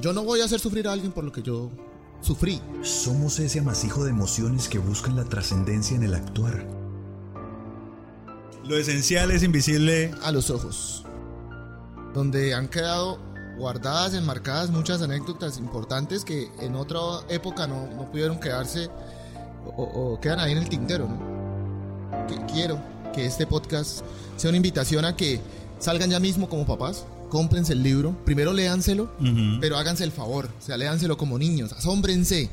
Yo no voy a hacer sufrir a alguien por lo que yo sufrí. Somos ese amasijo de emociones que buscan la trascendencia en el actuar. Lo esencial es invisible a los ojos. Donde han quedado guardadas, enmarcadas muchas anécdotas importantes que en otra época no, no pudieron quedarse o, o, quedan ahí en el tintero. ¿no? Que quiero que este podcast sea una invitación a que salgan ya mismo como papás, cómprense el libro, primero léanselo, uh -huh. pero háganse el favor, o sea, léanselo como niños, asómbrense.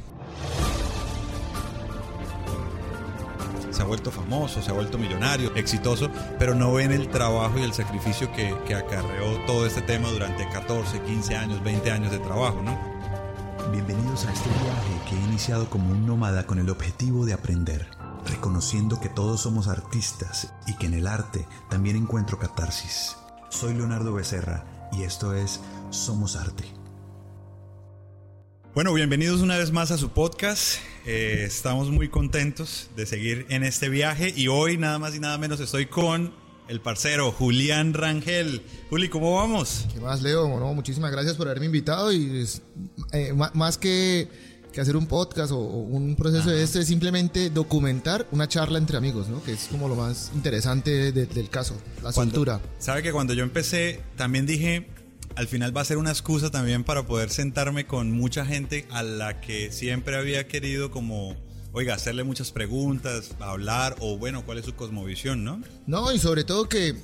Se ha vuelto famoso, se ha vuelto millonario, exitoso, pero no ven el trabajo y el sacrificio que, que acarreó todo este tema durante 14, 15 años, 20 años de trabajo, ¿no? Bienvenidos a este viaje que he iniciado como un nómada con el objetivo de aprender, reconociendo que todos somos artistas y que en el arte también encuentro catarsis. Soy Leonardo Becerra y esto es Somos Arte. Bueno, bienvenidos una vez más a su podcast. Eh, estamos muy contentos de seguir en este viaje y hoy nada más y nada menos estoy con el parcero Julián Rangel. Juli, ¿cómo vamos? ¿Qué más, Leo? Muchísimas gracias por haberme invitado y eh, más que, que, hacer un podcast o, o un proceso Ajá. de este es simplemente documentar una charla entre amigos, ¿no? Que es como lo más interesante de, del caso, la soltura. Sabe que cuando yo empecé también dije, al final va a ser una excusa también para poder sentarme con mucha gente a la que siempre había querido como oiga, hacerle muchas preguntas, hablar o bueno, cuál es su cosmovisión, ¿no? No, y sobre todo que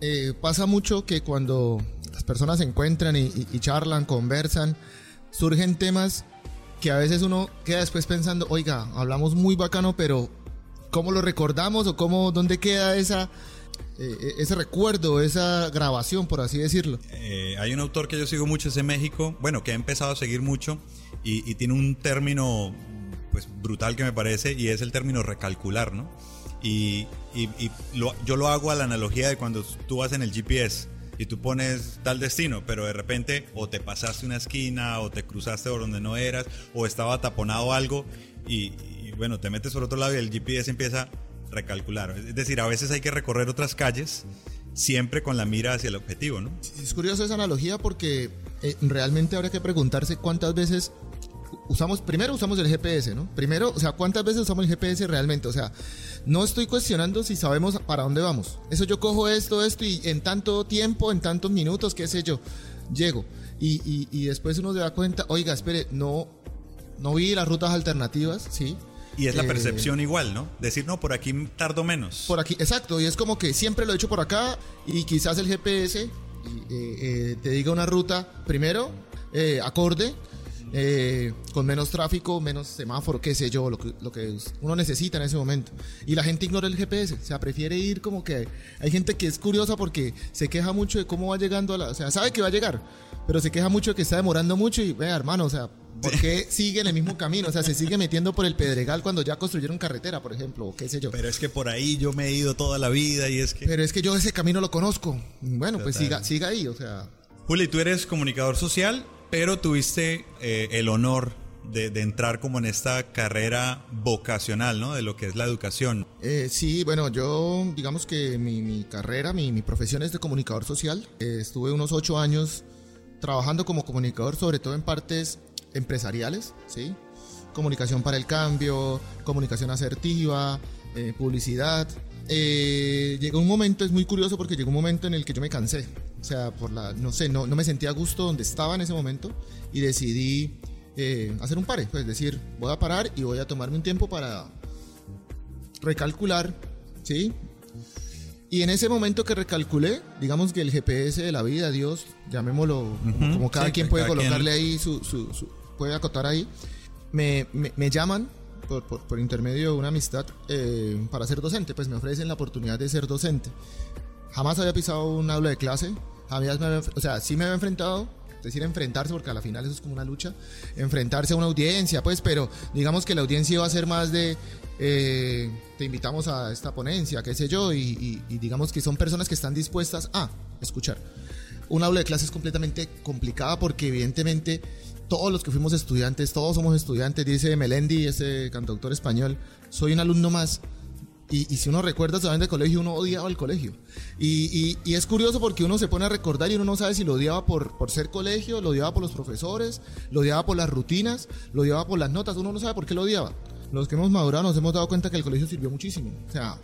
eh, pasa mucho que cuando las personas se encuentran y, y, y, charlan, conversan, surgen temas que a veces uno queda después pensando, oiga, hablamos muy bacano, pero ¿cómo lo recordamos o cómo, dónde queda esa... Eh, ese recuerdo, esa grabación, por así decirlo. Eh, hay un autor que yo sigo mucho, es de México, bueno, que he empezado a seguir mucho y, y tiene un término pues brutal que me parece y es el término recalcular, ¿no? Y, y, y lo, yo lo hago a la analogía de cuando tú vas en el GPS y tú pones tal destino, pero de repente o te pasaste una esquina o te cruzaste por donde no eras o estaba taponado algo y, bueno, te metes por otro lado y el GPS empieza a recalcular. Es decir, a veces hay que recorrer otras calles siempre con la mira hacia el objetivo, ¿no? Es curioso esa analogía porque eh, realmente habría que preguntarse cuántas veces usamos, primero usamos el GPS, ¿no? Primero, o sea, ¿cuántas veces usamos el GPS realmente? O sea, no estoy cuestionando si sabemos para dónde vamos. Eso yo cojo esto, esto y en tanto tiempo, en tantos minutos, qué sé yo, llego. Y, y, y después uno se da cuenta, oiga, espere, no, no vi las rutas alternativas, ¿sí? Y es la percepción eh, igual, ¿no? Decir, no, por aquí tardo menos. Por aquí, exacto. Y es como que siempre lo he hecho por acá y quizás el GPS eh, eh, te diga una ruta, primero, eh, acorde, eh, con menos tráfico, menos semáforo, qué sé yo, lo que, lo que uno necesita en ese momento. Y la gente ignora el GPS, o sea, prefiere ir como que... Hay gente que es curiosa porque se queja mucho de cómo va llegando a la... O sea, sabe que va a llegar, pero se queja mucho de que está demorando mucho y, vea, hermano, o sea, ¿por qué sigue en el mismo camino? O sea, se sigue metiendo por el Pedregal cuando ya construyeron carretera, por ejemplo, o qué sé yo. Pero es que por ahí yo me he ido toda la vida y es que... Pero es que yo ese camino lo conozco. Bueno, pues siga, siga ahí, o sea... Juli, tú eres comunicador social pero tuviste eh, el honor de, entrar como en esta carrera vocacional, ¿no? De lo que es la educación. Eh, sí, bueno, yo digamos que mi, carrera, mi, profesión es de comunicador social. Eh, estuve unos ocho años trabajando como comunicador, sobre todo en partes empresariales, ¿sí? Comunicación para el cambio, comunicación asertiva, publicidad. llegó un momento, es muy curioso porque llegó un momento en el que yo me cansé. O sea, por la, no sé, no, no me sentía a gusto donde estaba en ese momento y decidí eh, hacer un pare, pues decir, voy a parar y voy a tomarme un tiempo para recalcular, ¿sí? Y en ese momento que recalculé, digamos que el GPS de la vida, Dios, llamémoslo uh -huh, como, como, cada sí, quien puede cada colocarle quien... ahí su, su, su, puede acotar ahí, me, me, me llaman por, por, por, intermedio de una amistad eh, para ser docente, pues me ofrecen la oportunidad de ser docente. Jamás había pisado un aula de clase, había, o sea, sí me había enfrentado, es decir, enfrentarse, porque a la final eso es como una lucha, enfrentarse a una audiencia, pues, pero digamos que la audiencia iba a ser más de, eh, te invitamos a esta ponencia, qué sé yo, y, digamos que son personas que están dispuestas a escuchar. Un aula de clase es completamente complicada porque evidentemente todos los que fuimos estudiantes, todos somos estudiantes, dice Melendi, ese cantautor español, soy un alumno más. Y, si uno recuerda saben del colegio, uno odiaba el colegio. Y, es curioso porque uno se pone a recordar y uno no sabe si lo odiaba por, por ser colegio, lo odiaba por los profesores, lo odiaba por las rutinas, lo odiaba por las notas, uno no sabe por qué lo odiaba. Los que hemos madurado nos hemos dado cuenta que el colegio sirvió muchísimo. O sea,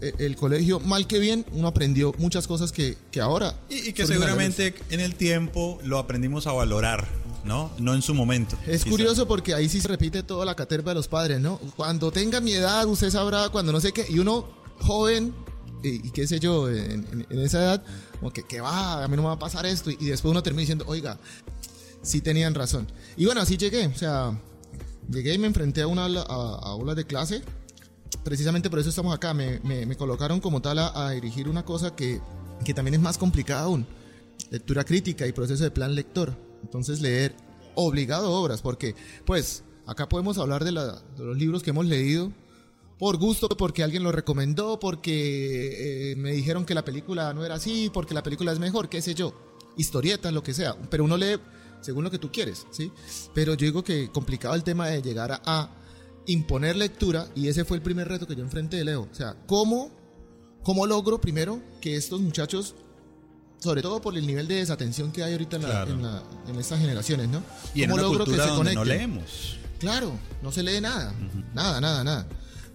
e, el colegio, mal que bien, uno aprendió muchas cosas que, que ahora... Y, que seguramente en el tiempo lo aprendimos a valorar. ¿No? No en su momento. Es curioso porque ahí sí se repite toda la caterva de los padres, ¿no? Cuando tenga mi edad, usted sabrá, cuando no sé qué, y uno joven, y, qué sé yo, en, esa edad, como que, que va, a mí no me va a pasar esto, y, después uno termina diciendo, oiga, sí tenían razón. Y bueno, así llegué, o sea, llegué y me enfrenté a una aula de clase, precisamente por eso estamos acá, me, me, colocaron como tal a, dirigir una cosa que, que también es más complicada aún, lectura crítica y proceso de plan lector. Entonces leer obligado obras, porque pues acá podemos hablar de, los libros que hemos leído por gusto, porque alguien lo recomendó, porque eh, me dijeron que la película no era así, porque la película es mejor, qué sé yo, historietas, lo que sea, pero uno lee según lo que tú quieres, ¿sí? Pero yo digo que complicado el tema de llegar a, imponer lectura y ese fue el primer reto que yo enfrenté, Leo. O sea, ¿cómo, cómo logro primero que estos muchachos sobre todo por el nivel de desatención que hay ahorita en, estas generaciones, ¿no? Y en una logro que se no leemos. Claro, no se lee nada, nada, nada, nada.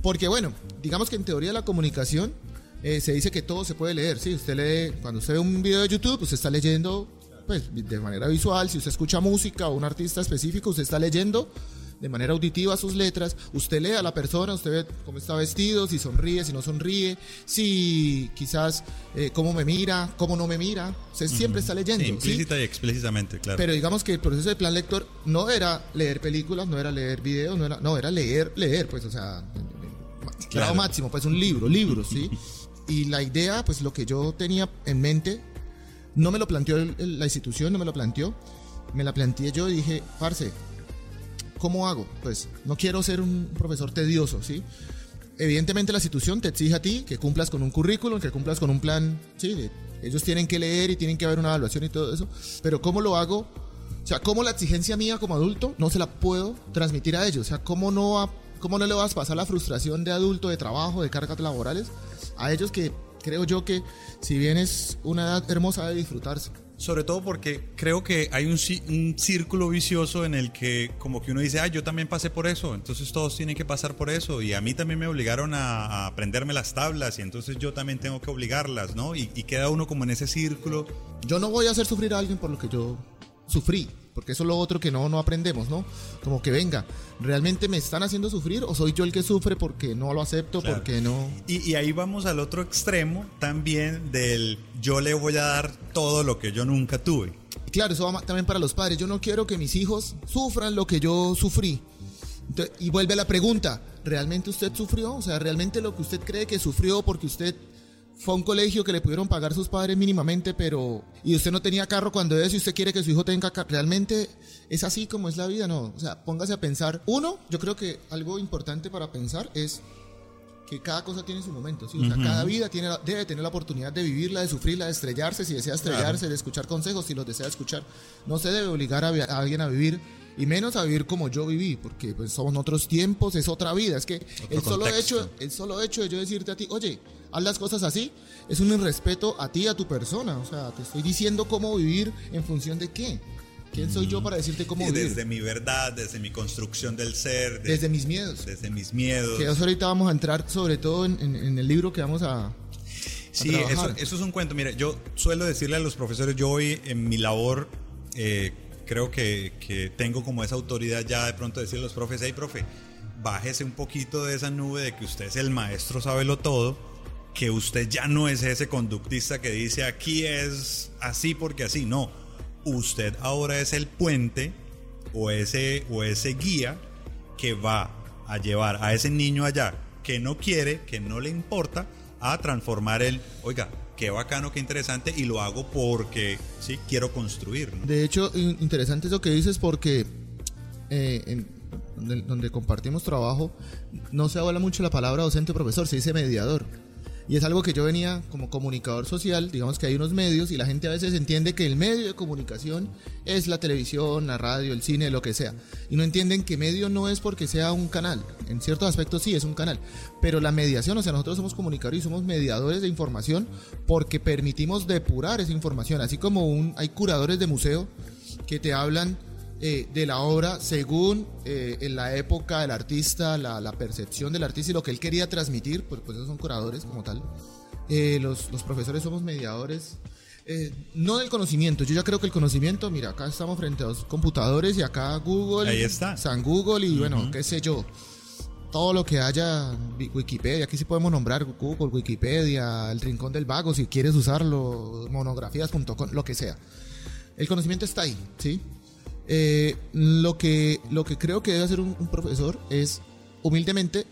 Porque bueno, digamos que en teoría de la comunicación eh, se dice que todo se puede leer, sí, usted lee, cuando usted ve un video de YouTube, usted está leyendo pues de manera visual, si usted escucha música o un artista específico, usted está leyendo de manera auditiva sus letras, usted lee a la persona, usted ve cómo está vestido, si sonríe, si no sonríe, si quizás eh, cómo me mira, cómo no me mira, usted siempre está leyendo. Sí, implícita y explícitamente, claro. Pero digamos que el proceso de plan lector no era leer películas, no era leer videos, no era, no, era leer, leer, pues, o sea, grado máximo, pues un libro, libros, ¿sí? y la idea, pues lo que yo tenía en mente, no me lo planteó la institución, no me lo planteó, me la planteé yo y dije, parce, ¿cómo hago? Pues no quiero ser un profesor tedioso, ¿sí? Evidentemente la institución te exige a ti que cumplas con un currículum, que cumplas con un plan, ¿sí? ellos tienen que leer y tienen que haber una evaluación y todo eso, pero ¿cómo lo hago? O sea, ¿cómo la exigencia mía como adulto no se la puedo transmitir a ellos? O sea, ¿cómo no, cómo no le vas a pasar la frustración de adulto, de trabajo, de cargas laborales a ellos que creo yo que si bien es una edad hermosa de disfrutarse? Sobre todo porque creo que hay un, un, círculo vicioso en el que como que uno dice, ah, yo también pasé por eso, entonces todos tienen que pasar por eso y a mí también me obligaron a, aprenderme las tablas y entonces yo también tengo que obligarlas, ¿no? Y, y queda uno como en ese círculo. Yo no voy a hacer sufrir a alguien por lo que yo sufrí porque eso es lo otro que no, no aprendemos, ¿no? Como que venga, ¿realmente me están haciendo sufrir o soy yo el que sufre porque no lo acepto, porque no... Y, ahí vamos al otro extremo también del yo le voy a dar todo lo que yo nunca tuve. Claro, eso va también para los padres. Yo no quiero que mis hijos sufran lo que yo sufrí. y vuelve la pregunta, ¿realmente usted sufrió? O sea, ¿realmente lo que usted cree que sufrió porque usted fue a un colegio que le pudieron pagar sus padres mínimamente, pero y usted no tenía carro cuando es y usted quiere que su hijo tenga carro, realmente es así como es la vida, no, o sea, póngase a pensar. Uno, yo creo que algo importante para pensar es que cada cosa tiene su momento, ¿sí? o sea, cada vida tiene, debe tener la oportunidad de vivirla, de sufrirla, de estrellarse, si desea estrellarse, de escuchar consejos, si los desea escuchar. No se debe obligar a, alguien a vivir y menos a vivir como yo viví, porque pues son otros tiempos, es otra vida, es que el solo hecho, el solo hecho de yo decirte a ti, "Oye, haz las cosas así, es un irrespeto a ti, a tu persona. O sea, te estoy diciendo cómo vivir en función de qué. ¿Quién soy yo para decirte cómo vivir? Desde mi verdad, desde mi construcción del ser. desde mis miedos. Desde mis miedos. Que ahorita vamos a entrar sobre todo en, el libro que vamos a... sí, eso, eso, es un cuento. Mira, yo suelo decirle a los profesores, yo hoy en mi labor eh, creo que, que, tengo como esa autoridad ya de pronto decirle a los profes, hey profe, bájese un poquito de esa nube de que usted es el maestro, sábelo todo que usted ya no es ese conductista que dice aquí es así porque así, no. Usted ahora es el puente o ese, o ese guía que va a llevar a ese niño allá que no quiere, que no le importa, a transformar el, oiga, qué bacano, qué interesante, y lo hago porque sí quiero construir. De hecho, interesante eso que dices porque eh, donde, donde, compartimos trabajo no se habla mucho la palabra docente o profesor, se dice mediador. Y es algo que yo venía como comunicador social, digamos que hay unos medios y la gente a veces entiende que el medio de comunicación es la televisión, la radio, el cine, lo que sea. Y no entienden que medio no es porque sea un canal. En ciertos aspectos sí es un canal. Pero la mediación, o sea, nosotros somos comunicadores y somos mediadores de información porque permitimos depurar esa información. Así como un, hay curadores de museo que te hablan eh, de la obra según eh, en la época del artista, la, percepción del artista y lo que él quería transmitir, pues, pues esos son curadores como tal. Eh, los, los, profesores somos mediadores, no del conocimiento, yo ya creo que el conocimiento, mira, acá estamos frente a los computadores y acá Google, Ahí está. San Google y bueno, qué sé yo todo lo que haya Wikipedia, aquí sí podemos nombrar Google, Wikipedia, el Rincón del Vago, si quieres usarlo, monografías.com, lo que sea. El conocimiento está ahí, ¿sí? Eh, lo, que, lo que creo que debe hacer un, profesor es humildemente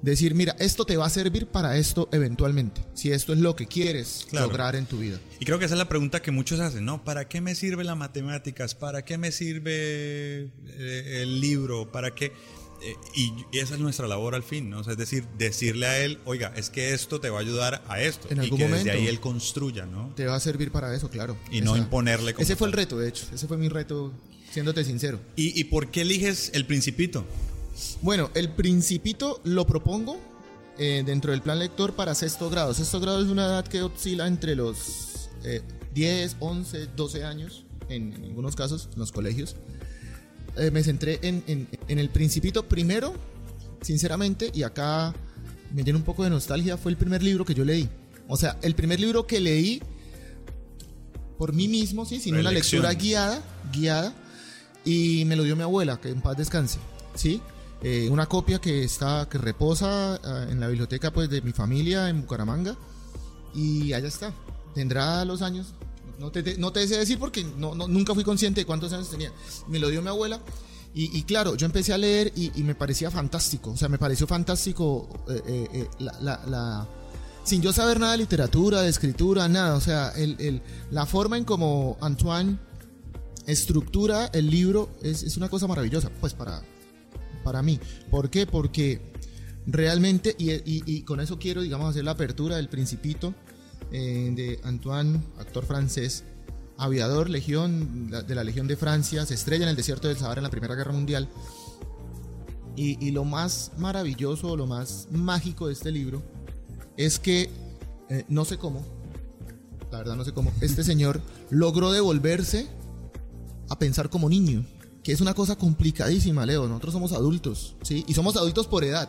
decir, mira, esto te va a servir para esto eventualmente, si esto es lo que quieres lograr en tu vida. Y creo que esa es la pregunta que muchos hacen, ¿no? ¿Para qué me sirve las matemáticas? ¿Para qué me sirve eh, el libro? ¿Para qué? Eh, y esa es nuestra labor al fin, ¿no? es decir, decirle a él, oiga, es que esto te va a ayudar a esto. En y que desde ahí él construya, ¿no? Te va a servir para eso, claro. Y no imponerle Ese fue el reto, de hecho. Ese fue mi reto siéndote sincero. ¿Y, por qué eliges el principito? Bueno, el principito lo propongo eh, dentro del plan lector para sexto grado. Sexto grado es una edad que oscila entre los 10, 11, 12 años, en, algunos casos, en los colegios. Eh, me centré en, en, el principito primero, sinceramente, y acá me llena un poco de nostalgia, fue el primer libro que yo leí. O sea, el primer libro que leí por mí mismo, sí, sin una lectura guiada, guiada y me lo dio mi abuela, que en paz descanse, ¿sí? Eh, una copia que está, que reposa ah, en la biblioteca pues de mi familia en Bucaramanga y allá está. Tendrá los años, no te, no te deseo decir porque no, nunca fui consciente de cuántos años tenía. Me lo dio mi abuela y, claro, yo empecé a leer y, me parecía fantástico, o sea, me pareció fantástico eh, eh, la, sin yo saber nada de literatura, de escritura, nada, o sea, el, la forma en como Antoine estructura el libro es, una cosa maravillosa, pues para, para mí. ¿Por qué? Porque realmente, y, con eso quiero, digamos, hacer la apertura del Principito eh, de Antoine, actor francés, aviador, legión de la Legión de Francia, se estrella en el desierto del Sahara en la Primera Guerra Mundial. Y, lo más maravilloso, lo más mágico de este libro es que, eh, no sé cómo, la verdad no sé cómo, este señor logró devolverse a pensar como niño, que es una cosa complicadísima, Leo. Nosotros somos adultos, ¿sí? Y somos adultos por edad,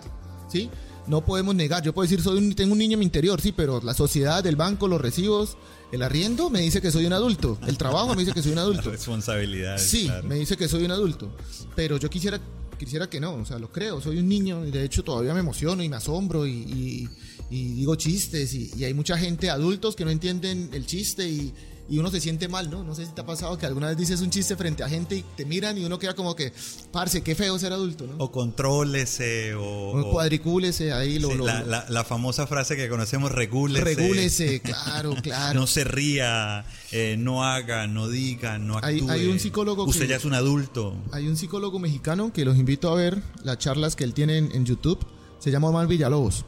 ¿sí? No podemos negar. Yo puedo decir, soy tengo un niño en mi interior, sí, pero la sociedad, el banco, los recibos, el arriendo me dice que soy un adulto. El trabajo me dice que soy un adulto. Responsabilidad. Sí, me dice que soy un adulto. Pero yo quisiera, quisiera que no, o sea, lo creo. Soy un niño y de hecho todavía me emociono y me asombro y, digo chistes. Y, y hay mucha gente, adultos, que no entienden el chiste y y uno se siente mal, ¿no? No sé si te ha pasado que alguna vez dices un chiste frente a gente y te miran y uno queda como que, parce, qué feo ser adulto, ¿no? O contrólese o... O cuadricúlese ahí. Lo, la, famosa frase que conocemos, regúlese. Regúlese, claro, claro. no se ría, eh, no haga, no diga, no actúe. Hay, un psicólogo Usted ya es un adulto. Hay un psicólogo mexicano que los invito a ver las charlas que él tiene en, YouTube. Se llama Omar Villalobos.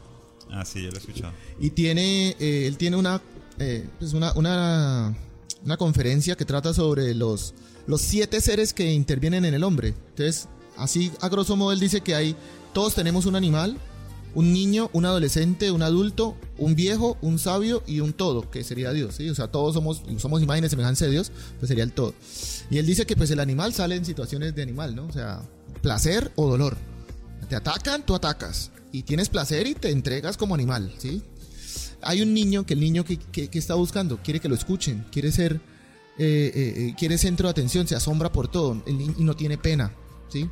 Ah, sí, yo lo he escuchado. Y tiene, eh, él tiene una, eh, pues una, una una conferencia que trata sobre los, los siete seres que intervienen en el hombre. Entonces, así a grosso modo él dice que hay, todos tenemos un animal, un niño, un adolescente, un adulto, un viejo, un sabio y un todo, que sería Dios, ¿sí? O sea, todos somos, somos imágenes semejanza de Dios, pues sería el todo. Y él dice que pues el animal sale en situaciones de animal, ¿no? O sea, placer o dolor. Te atacan, tú atacas. Y tienes placer y te entregas como animal, ¿sí? Hay un niño que el niño que, está buscando quiere que lo escuchen, quiere ser, eh, eh, eh, quiere centro de atención, se asombra por todo y no tiene pena, ¿sí?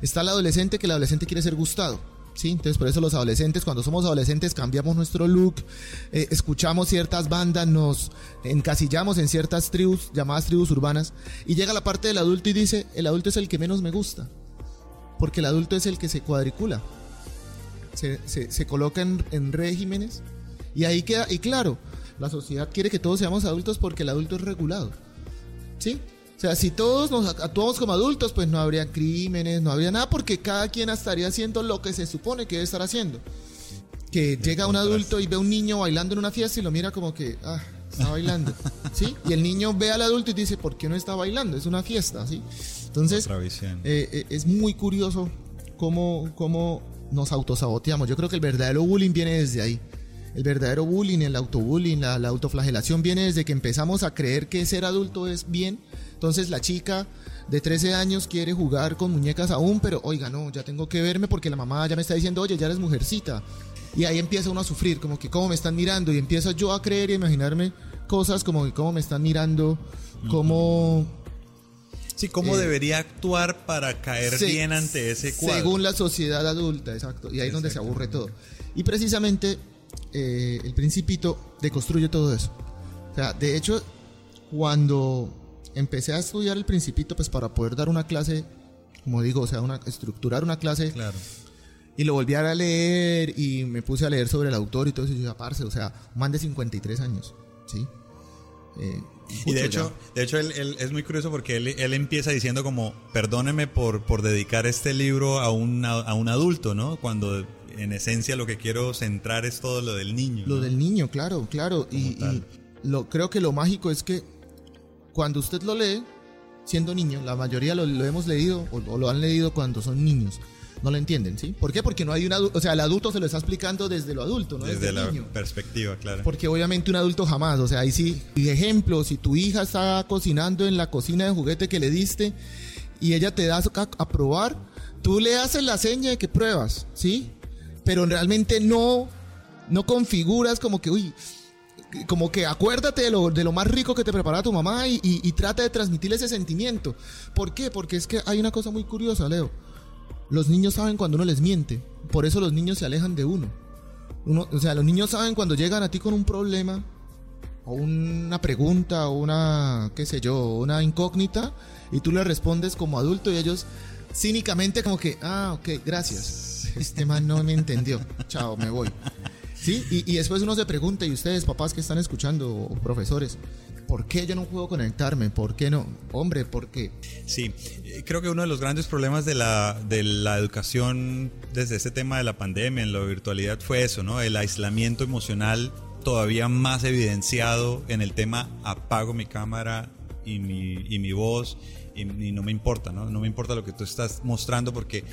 Está el adolescente que el adolescente quiere ser gustado, ¿sí? Entonces por eso los adolescentes, cuando somos adolescentes cambiamos nuestro look, escuchamos ciertas bandas, nos encasillamos en ciertas tribus, llamadas tribus urbanas, y llega la parte del adulto y dice, el adulto es el que menos me gusta, porque el adulto es el que se cuadricula, se, coloca en regímenes y ahí queda, y claro, la sociedad quiere que todos seamos adultos porque el adulto es regulado. ¿Sí? O sea, si todos nos actuamos como adultos, pues no habría crímenes, no habría nada, porque cada quien estaría haciendo lo que se supone que debe estar haciendo. que llega un adulto y ve a un niño bailando en una fiesta y lo mira como que, ah, está bailando, ¿sí? Y el niño ve al adulto y dice, ¿por qué no está bailando? Es una fiesta, ¿sí? Entonces, eh, eh, es muy curioso cómo, cómo nos autosaboteamos. Yo creo que el verdadero bullying viene desde ahí. El verdadero bullying, el autobullying, la, la autoflagelación viene desde que empezamos a creer que ser adulto es bien. Entonces la chica de 13 años quiere jugar con muñecas aún, pero oiga, no, ya tengo que verme porque la mamá ya me está diciendo, oye, ya eres mujercita. Y ahí empieza uno a sufrir, como que cómo me están mirando, y empiezo yo a creer y a imaginarme cosas como que cómo me están mirando, cómo... Sí, cómo eh, debería actuar para caer bien ante ese cuadro. Según la sociedad adulta, exacto. Y ahí es donde se aburre todo. Y precisamente eh, el principito deconstruye todo eso. O sea, de hecho, cuando empecé a estudiar el principito, pues para poder dar una clase, como digo, o sea, una, estructurar una clase. Claro. Y lo volví a leer y me puse a leer sobre el autor y todo eso. Y yo, parce, o sea, más de 53 años, ¿sí? Eh, y de hecho, de hecho él, es muy curioso porque él, él, empieza diciendo como, perdóneme por, por dedicar este libro a un, a un adulto, ¿no? Cuando en esencia lo que quiero centrar es todo lo del niño. Lo del niño, claro, claro. Y, lo, creo que lo mágico es que cuando usted lo lee, siendo niño, la mayoría lo, hemos leído o, lo han leído cuando son niños. No lo entienden, ¿sí? ¿Por qué? Porque no hay un adulto, o sea, el adulto se lo está explicando desde lo adulto, ¿no? Desde, la perspectiva, claro. Porque obviamente un adulto jamás, o sea, ahí sí, ejemplo, si tu hija está cocinando en la cocina de juguete que le diste y ella te da a, a probar, tú le haces la seña de que pruebas, ¿sí? Pero realmente no, no configuras como que, uy, como que acuérdate de lo, de lo más rico que te prepara tu mamá y, y, trata de transmitirle ese sentimiento. ¿Por qué? Porque es que hay una cosa muy curiosa, Leo. Los niños saben cuando uno les miente. Por eso los niños se alejan de uno. uno. O sea, los niños saben cuando llegan a ti con un problema o una pregunta o una, qué sé yo, una incógnita y tú le respondes como adulto y ellos cínicamente como que, ah, ok, gracias este man no me entendió, chao, me voy. ¿Sí? Y, y, después uno se pregunta, y ustedes, papás que están escuchando, o profesores, ¿por qué yo no puedo conectarme? ¿Por qué no? Hombre, ¿por qué? Sí, eh, creo que uno de los grandes problemas de la, de la educación desde este tema de la pandemia, en la virtualidad, fue eso, ¿no? El aislamiento emocional todavía más evidenciado en el tema apago mi cámara y mi, y mi voz y, no me importa, ¿no? No me importa lo que tú estás mostrando porque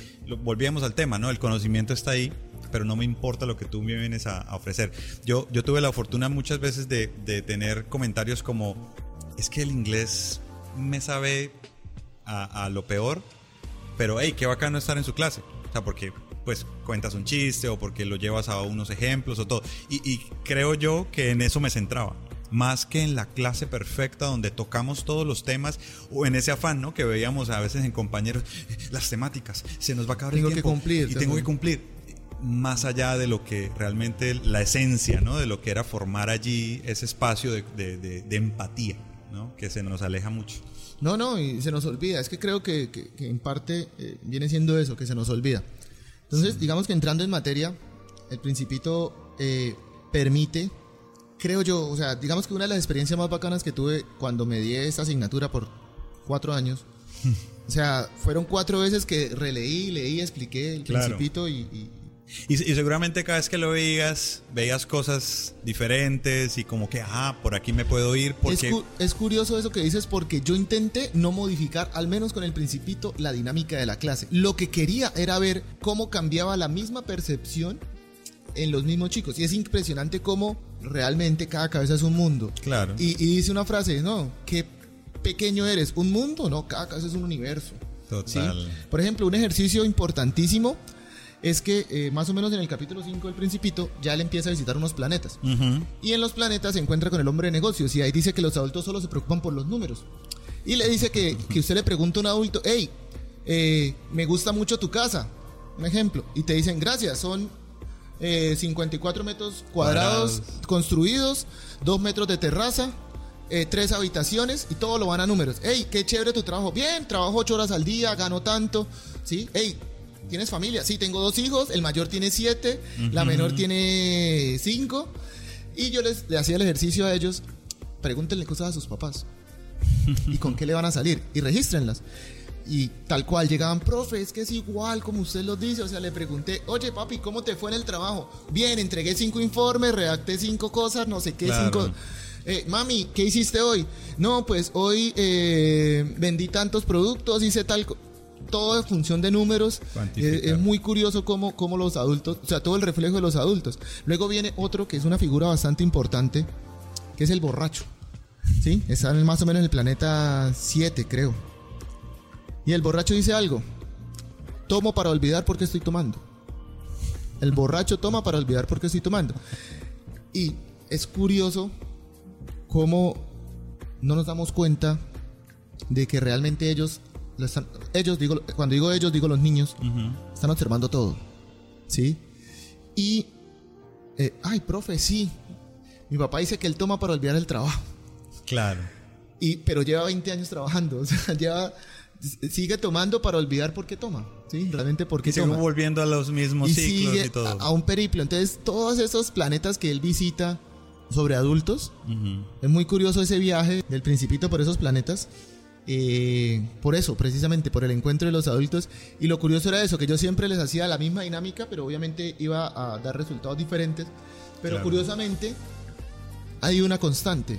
volvíamos al tema, ¿no? El conocimiento está ahí, pero no me importa lo que tú me vienes a, ofrecer. Yo, yo tuve la fortuna muchas veces de, de, tener comentarios como, es que el inglés me sabe a, a lo peor, pero hey, qué bacano estar en su clase. O sea, porque pues cuentas un chiste o porque lo llevas a unos ejemplos o todo. Y creo yo que en eso me centraba más que en la clase perfecta donde tocamos todos los temas o en ese afán, ¿no? Que veíamos a veces en compañeros, eh, las temáticas, se nos va a acabar tengo el tiempo que cumplir, y tengo que cumplir más allá de lo que realmente la esencia, ¿no? De lo que era formar allí ese espacio de, empatía, ¿no? Que se nos aleja mucho. No, no, y se nos olvida. Es que creo que, en parte eh, viene siendo eso, que se nos olvida. Entonces, digamos que entrando en materia, el principito eh, permite creo yo, o sea, digamos que una de las experiencias más bacanas que tuve cuando me di esta asignatura por cuatro años, o sea, fueron cuatro veces que releí, leí, expliqué el principito y, y, seguramente cada vez que lo veías, veías cosas diferentes y como que, ah, por aquí me puedo ir. Porque... Es, es, curioso eso que dices porque yo intenté no modificar, al menos con el principito, la dinámica de la clase. Lo que quería era ver cómo cambiaba la misma percepción en los mismos chicos. Y es impresionante cómo realmente cada cabeza es un mundo. Claro. Y, dice una frase, no, qué pequeño eres. ¿Un mundo? No, cada cabeza es un universo. Total. Por ejemplo, un ejercicio importantísimo es que eh, más o menos en el capítulo 5 del Principito ya le empieza a visitar unos planetas. Y en los planetas se encuentra con el hombre de negocios y ahí dice que los adultos solo se preocupan por los números. Y le dice que, que usted le pregunta a un adulto, hey, eh, me gusta mucho tu casa, un ejemplo, y te dicen, gracias, son 54 eh, metros cuadrados, construidos, 2 metros de terraza, eh, tres habitaciones y todo lo van a números. Hey, qué chévere tu trabajo. Bien, trabajo 8 horas al día, gano tanto. ¿Sí? Hey, ¿tienes familia? Sí, tengo dos hijos. El mayor tiene 7, la menor tiene 5. Y yo les le hacía el ejercicio a ellos. Pregúntenle cosas a sus papás. ¿Y con qué le van a salir? Y regístrenlas. Y tal cual llegaban, profe, es que es igual como usted lo dice. O sea, le pregunté, oye papi, ¿cómo te fue en el trabajo? Bien, entregué cinco informes, redacté cinco cosas, no sé qué, cinco. Eh, mami, ¿qué hiciste hoy? No, pues hoy eh, vendí tantos productos, hice tal. Todo en función de números. Eh, es muy curioso cómo, cómo los adultos, o sea, todo el reflejo de los adultos. Luego viene otro que es una figura bastante importante, que es el borracho. ¿Sí? Está más o menos en el planeta 7, creo y el borracho dice algo. Tomo para olvidar porque estoy tomando. El borracho toma para olvidar porque estoy tomando. Y es curioso cómo no nos damos cuenta de que realmente ellos, ellos digo, cuando digo ellos digo los niños, están observando todo. ¿Sí? Y, eh, ay, profe, sí. Mi papá dice que él toma para olvidar el trabajo. Claro. Y, pero lleva 20 años trabajando. O sea, lleva sigue tomando para olvidar por qué toma. Sí, realmente por qué y toma. volviendo a los mismos ciclos y todo. A, un periplo. Entonces, todos esos planetas que él visita sobre adultos, es muy curioso ese viaje del principito por esos planetas. Eh, por eso, precisamente, por el encuentro de los adultos. Y lo curioso era eso, que yo siempre les hacía la misma dinámica, pero obviamente iba a dar resultados diferentes. Pero curiosamente, hay una constante.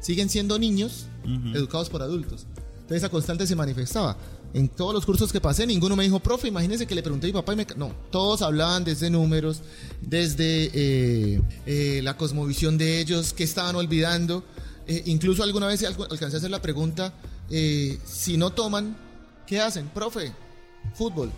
Siguen siendo niños educados por adultos. Entonces esa constante se manifestaba. En todos los cursos que pasé, ninguno me dijo, profe, imagínese que le pregunté a mi papá y me... No, todos hablaban desde números, desde eh, eh, la cosmovisión de ellos, que estaban olvidando. Eh, incluso alguna vez alcancé a hacer la pregunta, si no toman, ¿qué hacen? Profe, fútbol.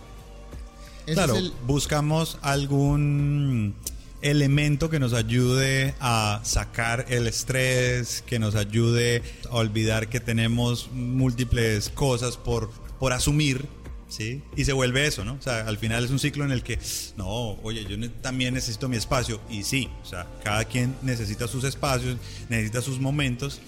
claro, buscamos algún elemento que nos ayude a sacar el estrés, que nos ayude a olvidar que tenemos múltiples cosas por, por asumir, ¿sí? Y se vuelve eso, ¿no? O sea, al final es un ciclo en el que, no, oye, yo también necesito mi espacio. Y sí, o sea, cada quien necesita sus espacios, necesita sus momentos.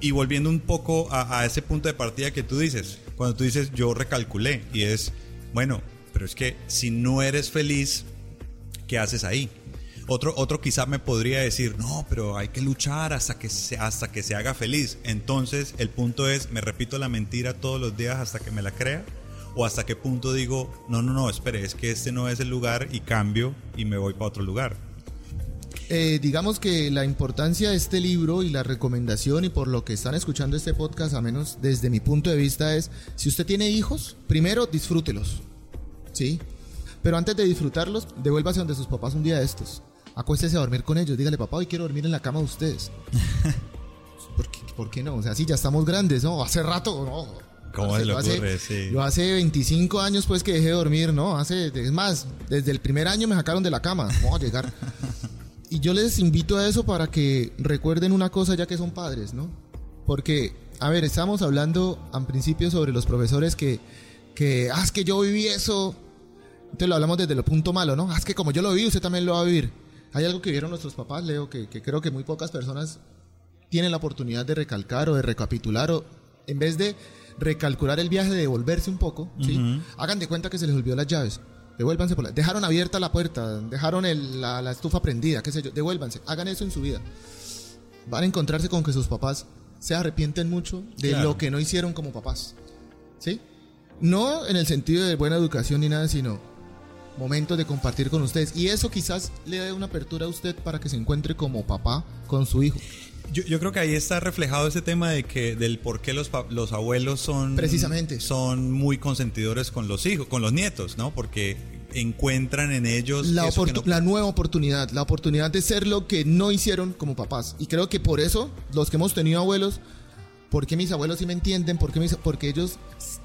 Y volviendo un poco a, a ese punto de partida que tú dices, cuando tú dices yo recalculé, y es, bueno, pero es que si no eres feliz, ¿qué haces ahí? Otro, otro quizá me podría decir, no, pero hay que luchar hasta que, se, hasta que se haga feliz. Entonces el punto es, me repito la mentira todos los días hasta que me la crea. O hasta qué punto digo, no, no, no, espere, es que este no es el lugar y cambio y me voy para otro lugar. Eh, digamos que la importancia de este libro y la recomendación y por lo que están escuchando este podcast, a menos desde mi punto de vista, es si usted tiene hijos, primero disfrútelos, ¿sí? Pero antes de disfrutarlos, devuélvase donde sus papás un día de estos acuéstese a dormir con ellos, dígale, papá, hoy quiero dormir en la cama de ustedes. ¿Por qué, no? O sea, sí, ya estamos grandes, ¿no? Hace rato, ¿no? ¿Cómo se lo ocurre? sí. Yo hace 25 años pues que dejé de dormir, ¿no? Hace, es más, desde el primer año me sacaron de la cama. Vamos a llegar. y yo les invito a eso para que recuerden una cosa ya que son padres, ¿no? Porque, a ver, estamos hablando al principio sobre los profesores que, que, ah, es que yo viví eso. Entonces lo hablamos desde el punto malo, ¿no? Ah, es que como yo lo viví, usted también lo va a vivir. Hay algo que vieron nuestros papás, Leo, que, creo que muy pocas personas tienen la oportunidad de recalcar o de recapitular o en vez de recalcular el viaje, de devolverse un poco, ¿sí? hagan de cuenta que se les olvidó las llaves. Devuélvanse por la... Dejaron abierta la puerta, dejaron la, estufa prendida, qué sé yo. Devuélvanse, hagan eso en su vida. Van a encontrarse con que sus papás se arrepienten mucho de lo que no hicieron como papás. ¿Sí? No en el sentido de buena educación ni nada, sino momentos de compartir con ustedes. Y eso quizás le dé una apertura a usted para que se encuentre como papá con su hijo. Yo, yo, creo que ahí está reflejado ese tema de que del por qué los, los abuelos son precisamente son muy consentidores con los hijos, con los nietos, ¿no? Porque encuentran en ellos la, la nueva oportunidad, la oportunidad de ser lo que no hicieron como papás. Y creo que por eso los que hemos tenido abuelos, porque mis abuelos sí me entienden, porque mis, porque ellos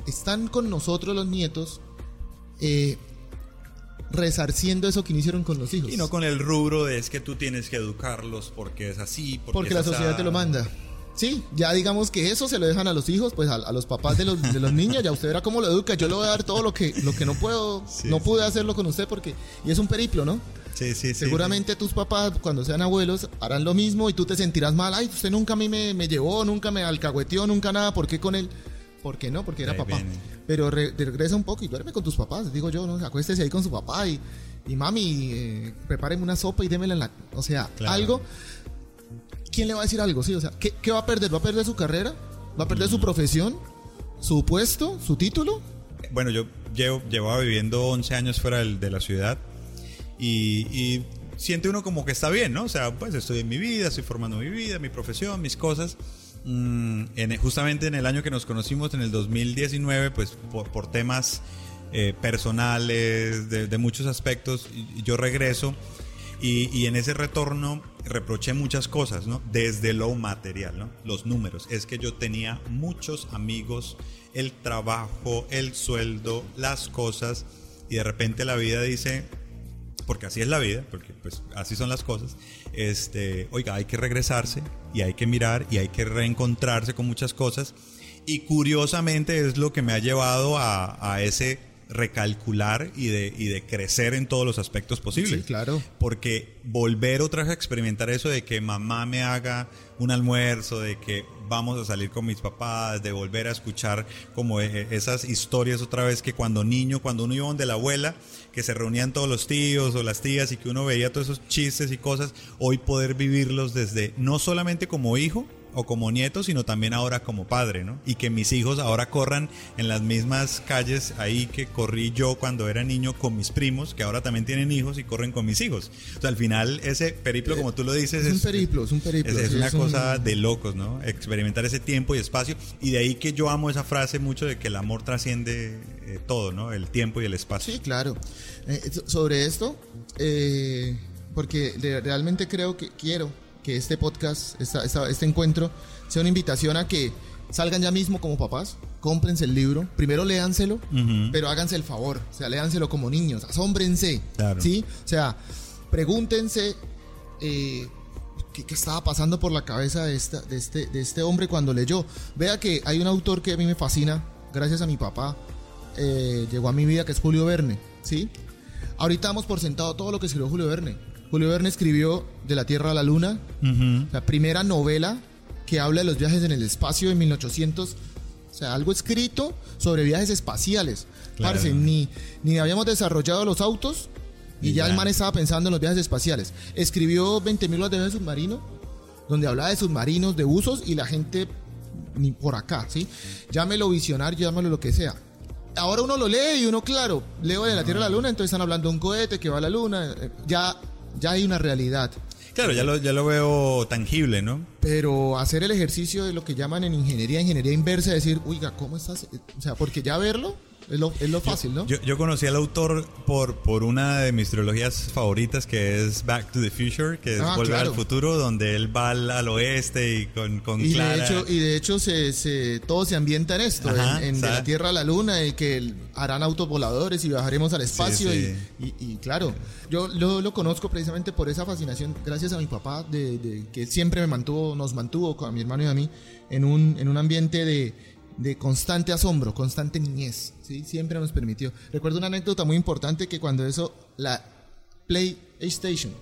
están con nosotros los nietos. Eh, resarciendo eso que hicieron con los hijos. Y no con el rubro de es que tú tienes que educarlos porque es así. Porque, la sociedad te lo manda. Sí, ya digamos que eso se lo dejan a los hijos, pues a, los papás de los, de los niños, ya usted verá cómo lo educa, yo le voy a dar todo lo que, lo que no puedo, no pude hacerlo con usted porque, y es un periplo, ¿no? Sí, sí, Seguramente tus papás, cuando sean abuelos, harán lo mismo y tú te sentirás mal, ay, usted nunca a mí me, me llevó, nunca me alcahueteó, nunca nada, ¿por qué con él? ¿Por qué no? Porque era papá. Pero regresa un poco y duerme con tus papás, digo yo, ¿no? Acuéstese ahí con su papá y, y mami, eh, prepáreme una sopa y démela en la... O sea, algo... ¿Quién le va a decir algo? Sí, o sea, ¿qué, va a perder? ¿Va a perder su carrera? ¿Va a perder su profesión? ¿Su puesto? ¿Su título? Bueno, yo llevo, llevaba viviendo 11 años fuera de la ciudad y, siente uno como que está bien, ¿no? O sea, pues estoy en mi vida, estoy formando mi vida, mi profesión, mis cosas. Mm, en, justamente en el año que nos conocimos, en el 2019, pues por, temas eh, personales, de, muchos aspectos, yo regreso y, y, en ese retorno reproché muchas cosas, ¿no? Desde lo material, ¿no? Los números. Es que yo tenía muchos amigos, el trabajo, el sueldo, las cosas, y de repente la vida dice, porque así es la vida, porque pues así son las cosas, este, oiga, hay que regresarse y hay que mirar y hay que reencontrarse con muchas cosas. Y curiosamente es lo que me ha llevado a, a ese recalcular y de, y de crecer en todos los aspectos posibles. Sí, claro. Porque volver otra vez a experimentar eso de que mamá me haga un almuerzo, de que vamos a salir con mis papás, de volver a escuchar como e, e, esas historias otra vez que cuando niño, cuando uno iba donde la abuela, que se reunían todos los tíos o las tías y que uno veía todos esos chistes y cosas, hoy poder vivirlos desde no solamente como hijo, o como nieto, sino también ahora como padre, ¿no? Y que mis hijos ahora corran en las mismas calles ahí que corrí yo cuando era niño con mis primos, que ahora también tienen hijos y corren con mis hijos. O sea, al final ese periplo, como tú lo dices, es, un periplo, es un periplo. Es, una cosa de locos, ¿no? Experimentar ese tiempo y espacio. Y de ahí que yo amo esa frase mucho de que el amor trasciende eh, todo, ¿no? El tiempo y el espacio. Sí, claro. Eh, sobre esto, eh, porque realmente creo que quiero que este podcast, este encuentro, sea una invitación a que salgan ya mismo como papás, cómprense el libro, primero léanselo, pero háganse el favor, o sea, léanselo como niños, asómbrense, ¿sí? O sea, pregúntense eh, ¿qué, estaba pasando por la cabeza de, esta, de, este, de este hombre cuando leyó. Vea que hay un autor que a mí me fascina, gracias a mi papá, eh, llegó a mi vida, que es Julio Verne, ¿sí? Ahorita damos por sentado todo lo que escribió Julio Verne Julio Verne escribió De la Tierra a la Luna, la primera novela que habla de los viajes en el espacio en 1800. O sea, algo escrito sobre viajes espaciales. ni, ni habíamos desarrollado los autos y, ya, el man estaba pensando en los viajes espaciales. Escribió 20.000 horas de viaje submarino, donde hablaba de submarinos, de usos y la gente ni por acá, ¿sí? Llámelo visionario, llámelo lo que sea. Ahora uno lo lee y uno, claro, leo de la Tierra a la Luna, entonces están hablando de un cohete que va a la Luna. Eh, ya ya hay una realidad. Claro, ya lo, ya lo veo tangible, ¿no? Pero hacer el ejercicio de lo que llaman en ingeniería, ingeniería inversa, decir, oiga, ¿cómo estás? O sea, porque ya verlo es lo, es lo fácil, ¿no? Yo, yo, conocí al autor por, por una de mis trilogías favoritas, que es Back to the Future, que es ah, Volver al Futuro, donde él va al, oeste y con, con y Clara. De hecho, y de hecho, se, se, todo se ambienta en esto, en, de la Tierra a la Luna, y que harán autos voladores y viajaremos al espacio. Y, y, claro, yo lo, lo, conozco precisamente por esa fascinación, gracias a mi papá, de, de, que siempre me mantuvo, nos mantuvo, con mi hermano y a mí, en un, en un ambiente de de constante asombro, constante niñez, ¿sí? Siempre nos permitió. Recuerdo una anécdota muy importante que cuando eso, la PlayStation,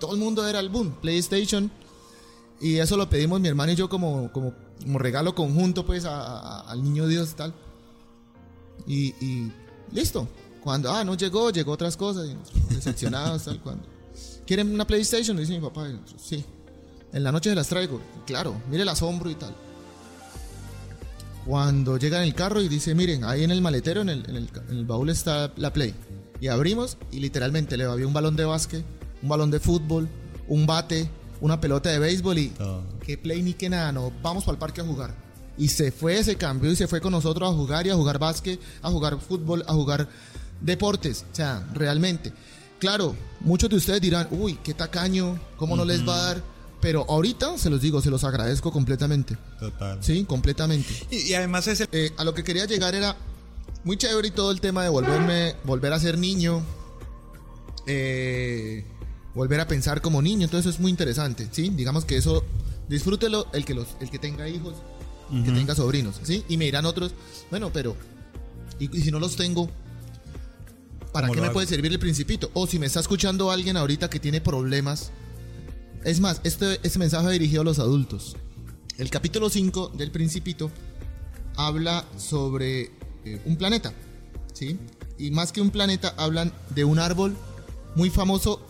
todo el mundo era el boom, PlayStation, y eso lo pedimos mi hermano y yo como, como, como regalo conjunto, pues, al niño Dios tal. Y, y, listo. Cuando, ah, no llegó, llegó otras cosas, decepcionados, tal, cuando. ¿Quieren una PlayStation? Dice mi papá, sí. En la noche se las traigo. Claro, mire el asombro y tal. Cuando llega en el carro y dice, miren, ahí en el maletero, en el, baúl está la Play. Y abrimos y literalmente le había un balón de básquet, un balón de fútbol, un bate, una pelota de béisbol y qué Play ni qué nada, no, vamos para el parque a jugar. Y se fue, se cambió y se fue con nosotros a jugar y a jugar básquet, a jugar fútbol, a jugar deportes. O sea, realmente. Claro, muchos de ustedes dirán, uy, qué tacaño, ¿cómo no les va a dar? Pero ahorita se los digo, se los agradezco completamente. Total. Sí, completamente. Y, además es eh, a lo que quería llegar era muy chévere y todo el tema de volverme, volver a ser niño, eh, volver a pensar como niño, entonces es muy interesante, ¿sí? Digamos que eso, disfrútelo el que, los, el que tenga hijos, que tenga sobrinos, ¿sí? Y me dirán otros, bueno, pero, ¿y, si no los tengo? ¿Para qué me puede servir el principito? O si me está escuchando alguien ahorita que tiene problemas es más, este, este mensaje dirigido a los adultos. El capítulo 5 del Principito habla sobre eh, un planeta, ¿sí? Y más que un planeta, hablan de un árbol muy famoso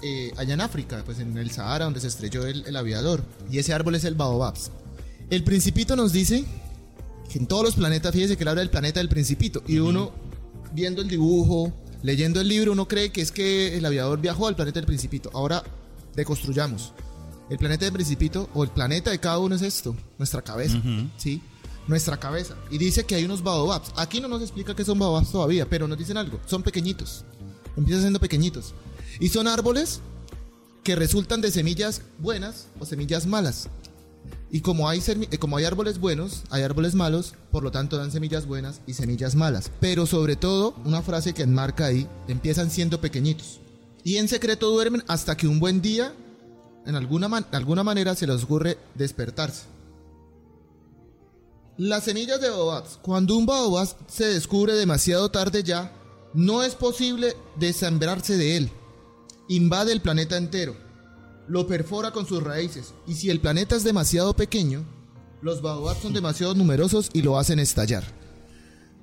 eh, allá en África, pues en el Sahara, donde se estrelló el, aviador. Y ese árbol es el Baobab. El Principito nos dice Que en todos los planetas, fíjese que él habla del planeta del principito. Y uno, viendo el dibujo, leyendo el libro, uno cree que es que el aviador viajó al planeta del principito. Ahora, deconstruyamos. El planeta del principito, o el planeta de cada uno es esto, nuestra cabeza, ¿sí? Nuestra cabeza. Y dice que hay unos baobabs. Aquí no nos explica qué son baobabs todavía, pero nos dicen algo. Son pequeñitos. Empiezan siendo pequeñitos. Y son árboles que resultan de semillas buenas o semillas malas. Y como hay, eh, como hay árboles buenos, hay árboles malos, por lo tanto dan semillas buenas y semillas malas. Pero sobre todo, una frase que enmarca ahí, empiezan siendo pequeñitos. Y en secreto duermen hasta que un buen día, en alguna, manera, se les ocurre despertarse. Las semillas de baobabs. Cuando un baobab se descubre demasiado tarde ya, no es posible desembrarse de él. Invade el planeta entero lo perfora con sus raíces. Y si el planeta es demasiado pequeño, los baobabs son demasiado numerosos y lo hacen estallar.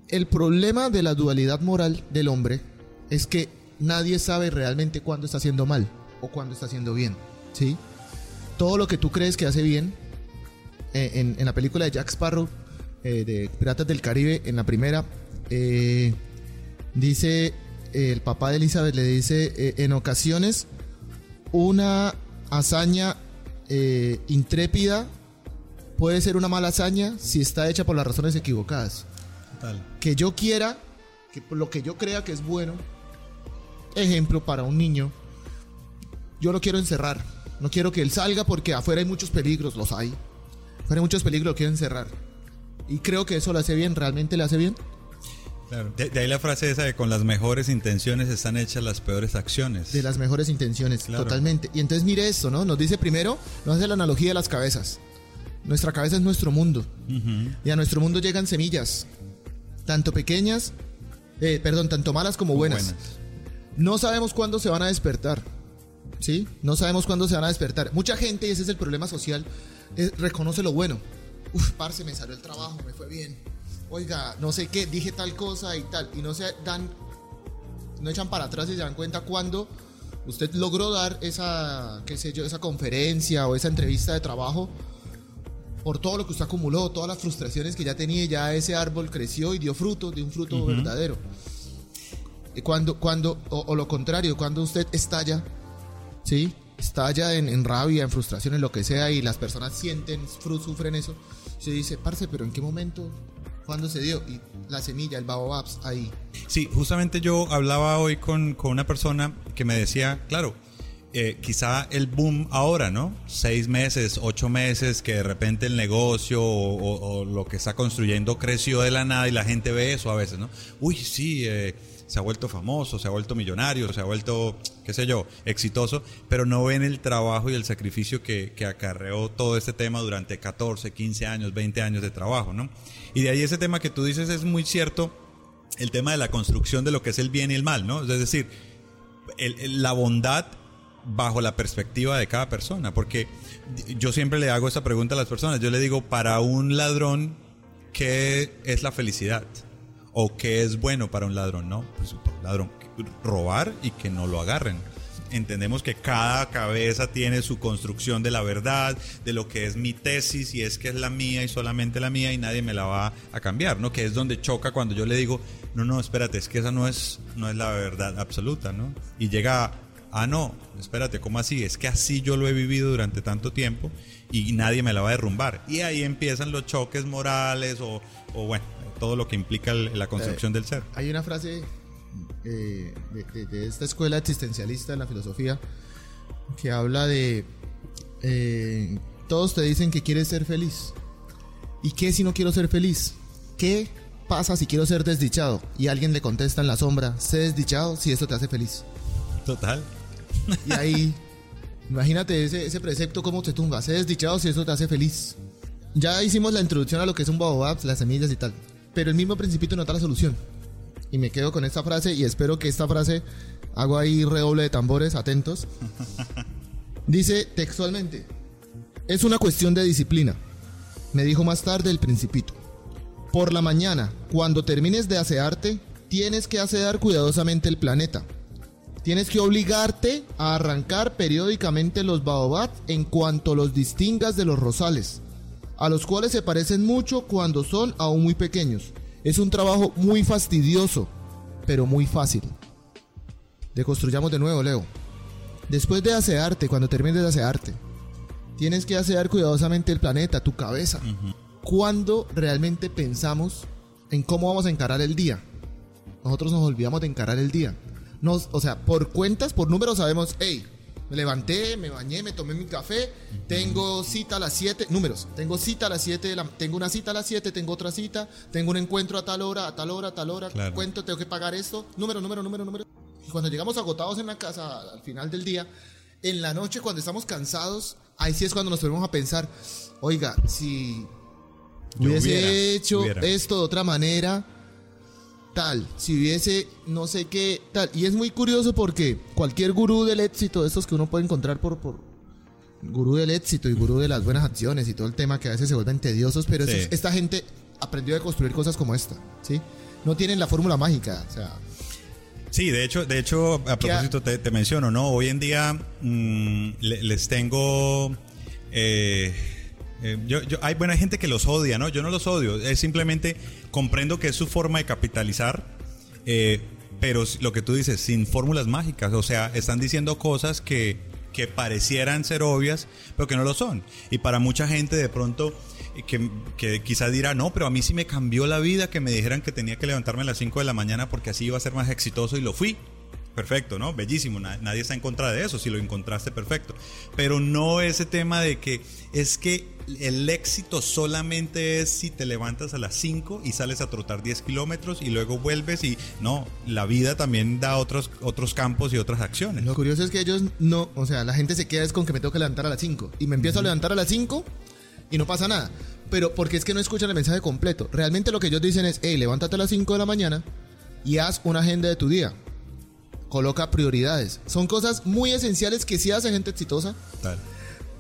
El problema de la dualidad moral del hombre es que nadie sabe realmente cuándo está haciendo mal o cuándo está haciendo bien. ¿sí? Todo lo que tú crees que hace bien, eh, en, la película de Jack Sparrow, eh, de Piratas del Caribe, en la primera, eh, dice, el papá de Elizabeth le dice, en ocasiones, una hazaña intrépida puede ser una mala hazaña si está hecha por las razones equivocadas. Que yo quiera, que lo que yo crea que es bueno, ejemplo para un niño, yo lo quiero encerrar. No quiero que él salga porque afuera hay muchos peligros, los hay. Afuera hay muchos peligros, lo quiero encerrar. Y creo que eso lo hace bien, realmente le hace bien. De, ahí la frase esa de con las mejores intenciones están hechas las peores acciones. De las mejores intenciones, totalmente. Y entonces mire esto, ¿no? Nos dice primero, nos hace la analogía de las cabezas. Nuestra cabeza es nuestro mundo. Y a nuestro mundo llegan semillas, tanto pequeñas, eh, perdón, tanto malas como buenas. No sabemos cuándo se van a despertar. ¿Sí? No sabemos cuándo se van a despertar. Mucha gente, y ese es el problema social, reconoce lo bueno. Uf, parce, me salió el trabajo, me fue bien oiga, no sé qué, dije tal cosa y tal, y no se dan, no echan para atrás y se dan cuenta cuando usted logró dar esa, qué sé yo, esa conferencia o esa entrevista de trabajo por todo lo que usted acumuló, todas las frustraciones que ya tenía, ya ese árbol creció y dio fruto, de un fruto verdadero. Cuando, cuando, o, lo contrario, cuando usted estalla, ¿sí? Estalla en, en, rabia, en frustración, en lo que sea, y las personas sienten, sufren eso, se dice, parce, pero ¿en qué momento cuándo se dio y la semilla, el baobabs ahí. Sí, justamente yo hablaba hoy con, con una persona que me decía, claro, eh, quizá el boom ahora, ¿no? Seis meses, ocho meses, que de repente el negocio o, lo que está construyendo creció de la nada y la gente ve eso a veces, ¿no? Uy, sí, eh, se ha vuelto famoso, se ha vuelto millonario, se ha vuelto, qué sé yo, exitoso, pero no ven el trabajo y el sacrificio que, que acarreó todo este tema durante 14, 15 años, 20 años de trabajo, ¿no? Y de ahí ese tema que tú dices es muy cierto, el tema de la construcción de lo que es el bien y el mal, ¿no? Es decir, la bondad bajo la perspectiva de cada persona, porque yo siempre le hago esa pregunta a las personas, yo le digo, para un ladrón, ¿qué es la felicidad? ¿O qué es bueno para un ladrón? No, pues un ladrón, robar y que no lo agarren entendemos que cada cabeza tiene su construcción de la verdad, de lo que es mi tesis y es que es la mía y solamente la mía y nadie me la va a cambiar, ¿no? Que es donde choca cuando yo le digo, no, no, espérate, es que esa no es, no es la verdad absoluta, ¿no? Y llega, ah, no, espérate, ¿cómo así? Es que así yo lo he vivido durante tanto tiempo y nadie me la va a derrumbar. Y ahí empiezan los choques morales o, bueno, todo lo que implica la construcción del ser. Hay una frase eh, de, esta escuela existencialista en la filosofía que habla de eh, todos te dicen que quieres ser feliz. ¿Y qué si no quiero ser feliz? ¿Qué pasa si quiero ser desdichado? Y alguien le contesta en la sombra, sé desdichado si eso te hace feliz. Total. Y ahí, imagínate ese, ese precepto cómo te tumba, sé desdichado si eso te hace feliz. Ya hicimos la introducción a lo que es un baobab, las semillas y tal. Pero el mismo principito no da la solución y me quedo con esta frase y espero que esta frase hago ahí redoble de tambores, atentos. Dice textualmente, es una cuestión de disciplina, me dijo más tarde el principito. Por la mañana, cuando termines de asearte, tienes que asear cuidadosamente el planeta. Tienes que obligarte a arrancar periódicamente los baobabs en cuanto los distingas de los rosales. A los cuales se parecen mucho cuando son aún muy pequeños. Es un trabajo muy fastidioso, pero muy fácil. Deconstruyamos de nuevo, Leo. Después de asearte, cuando termines de asearte, tienes que asear cuidadosamente el planeta, tu cabeza. ¿Cuándo realmente pensamos en cómo vamos a encarar el día? Nosotros nos olvidamos de encarar el día. Nos, o sea, por cuentas, por números sabemos, hey, me levanté, me bañé, me tomé mi café, tengo cita a las 7, números, tengo cita a las 7, tengo una cita a las 7, tengo otra cita, tengo un encuentro a tal hora, a tal hora, a tal hora, cuento, tengo que pagar esto, número, número, número, número. Y cuando llegamos agotados en la casa al final del día, en la noche cuando estamos cansados, ahí sí es cuando nos ponemos a pensar, oiga, si hubiese hecho esto de otra manera, tal, si hubiese no sé qué, tal. Y es muy curioso porque cualquier gurú del éxito, de estos que uno puede encontrar por, por gurú del éxito y gurú de las buenas acciones y todo el tema que a veces se vuelven tediosos, pero esta gente aprendió a construir cosas como esta, ¿sí? No tienen la fórmula mágica, o sea... Sí, de hecho, de hecho a propósito te, menciono, ¿no? Hoy en día mm, les tengo... Eh, eh, yo, hay buena gente que los odia, ¿no? Yo no los odio, es simplemente comprendo que es su forma de capitalizar, eh, pero lo que tú dices, sin fórmulas mágicas, o sea, están diciendo cosas que, que parecieran ser obvias, pero que no lo son. Y para mucha gente de pronto eh, que, que quizás dirá, no, pero a mí sí me cambió la vida que me dijeran que tenía que levantarme a las 5 de la mañana porque así iba a ser más exitoso y lo fui perfecto, ¿no? Bellísimo, nadie está en contra de eso, si lo encontraste, perfecto. Pero no ese tema de que es que el éxito solamente es si te levantas a las 5 y sales a trotar 10 kilómetros y luego vuelves y no, la vida también da otros, otros campos y otras acciones. Lo curioso es que ellos no, o sea, la gente se queda es con que me tengo que levantar a las 5 y me empiezo a levantar a las 5 y no pasa nada. Pero porque es que no escuchan el mensaje completo. Realmente lo que ellos dicen es, hey, levántate a las 5 de la mañana y haz una agenda de tu día coloca prioridades. Son cosas muy esenciales que sí hace gente exitosa.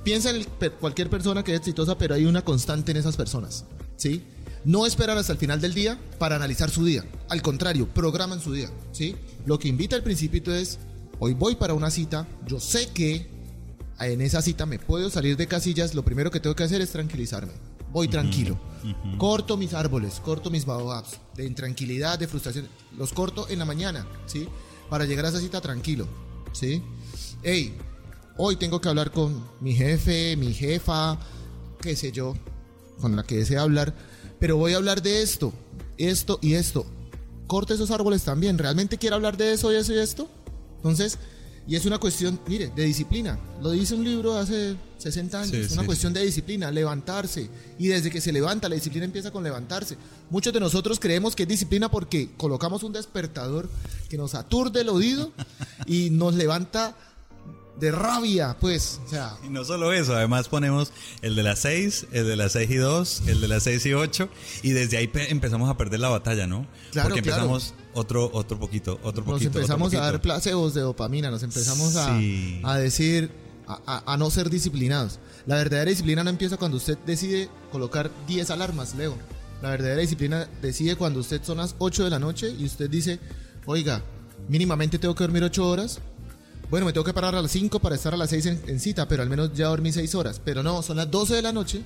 Piensa en cualquier persona que es exitosa, pero hay una constante en esas personas. ¿Sí? No esperan hasta el final del día para analizar su día. Al contrario, programan su día. ¿Sí? Lo que invita al principito es, hoy voy para una cita, yo sé que en esa cita me puedo salir de casillas, lo primero que tengo que hacer es tranquilizarme. Voy tranquilo. Corto mis árboles, corto mis baobabs de intranquilidad, de frustración. Los corto en la mañana, ¿sí? Para llegar a esa cita tranquilo, ¿sí? Hey, hoy tengo que hablar con mi jefe, mi jefa, qué sé yo, con la que desea hablar, pero voy a hablar de esto, esto y esto. Corte esos árboles también, ¿realmente quiero hablar de eso y eso y esto? Entonces, y es una cuestión, mire, de disciplina. Lo dice un libro hace 60 años. es una cuestión de disciplina, levantarse. Y desde que se levanta, la disciplina empieza con levantarse. Muchos de nosotros creemos que es disciplina porque colocamos un despertador que nos aturde el oído y nos levanta de rabia, pues. O sea. Y no solo eso, además ponemos el de las 6, el de las 6 y 2, el de las 6 y 8, y desde ahí empezamos a perder la batalla, ¿no? Claro, Porque empezamos otro, otro poquito, otro poquito. Nos empezamos a dar placebos de dopamina, nos empezamos a, a, decir, a, a, no ser disciplinados. La verdadera disciplina no empieza cuando usted decide colocar 10 alarmas, Leo. La verdadera disciplina decide cuando usted son las 8 de la noche y usted dice, oiga, mínimamente tengo que dormir 8 horas, bueno, me tengo que parar a las 5 para estar a las 6 en, cita, pero al menos ya dormí 6 horas. Pero no, son las 12 de la noche.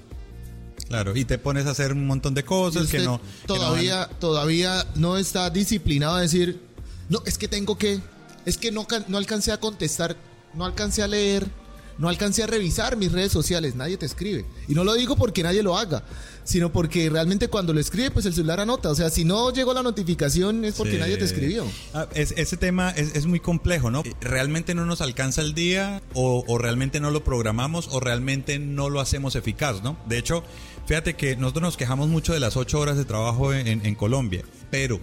Claro, y te pones a hacer un montón de cosas que no. Todavía, no todavía no está disciplinado a decir, no, es que tengo que, es que no, no alcancé a contestar, no alcancé a leer, no alcancé a revisar mis redes sociales, nadie te escribe. Y no lo digo porque nadie lo haga, sino porque realmente cuando lo escribe, pues el celular anota. O sea, si no llegó la notificación es porque nadie te escribió. Ah, ese tema es, muy complejo, ¿no? ¿Realmente no nos alcanza el día o, realmente no lo programamos o realmente no lo hacemos eficaz, ¿no? De hecho, fíjate que nosotros nos quejamos mucho de las ocho horas de trabajo en, en Colombia, pero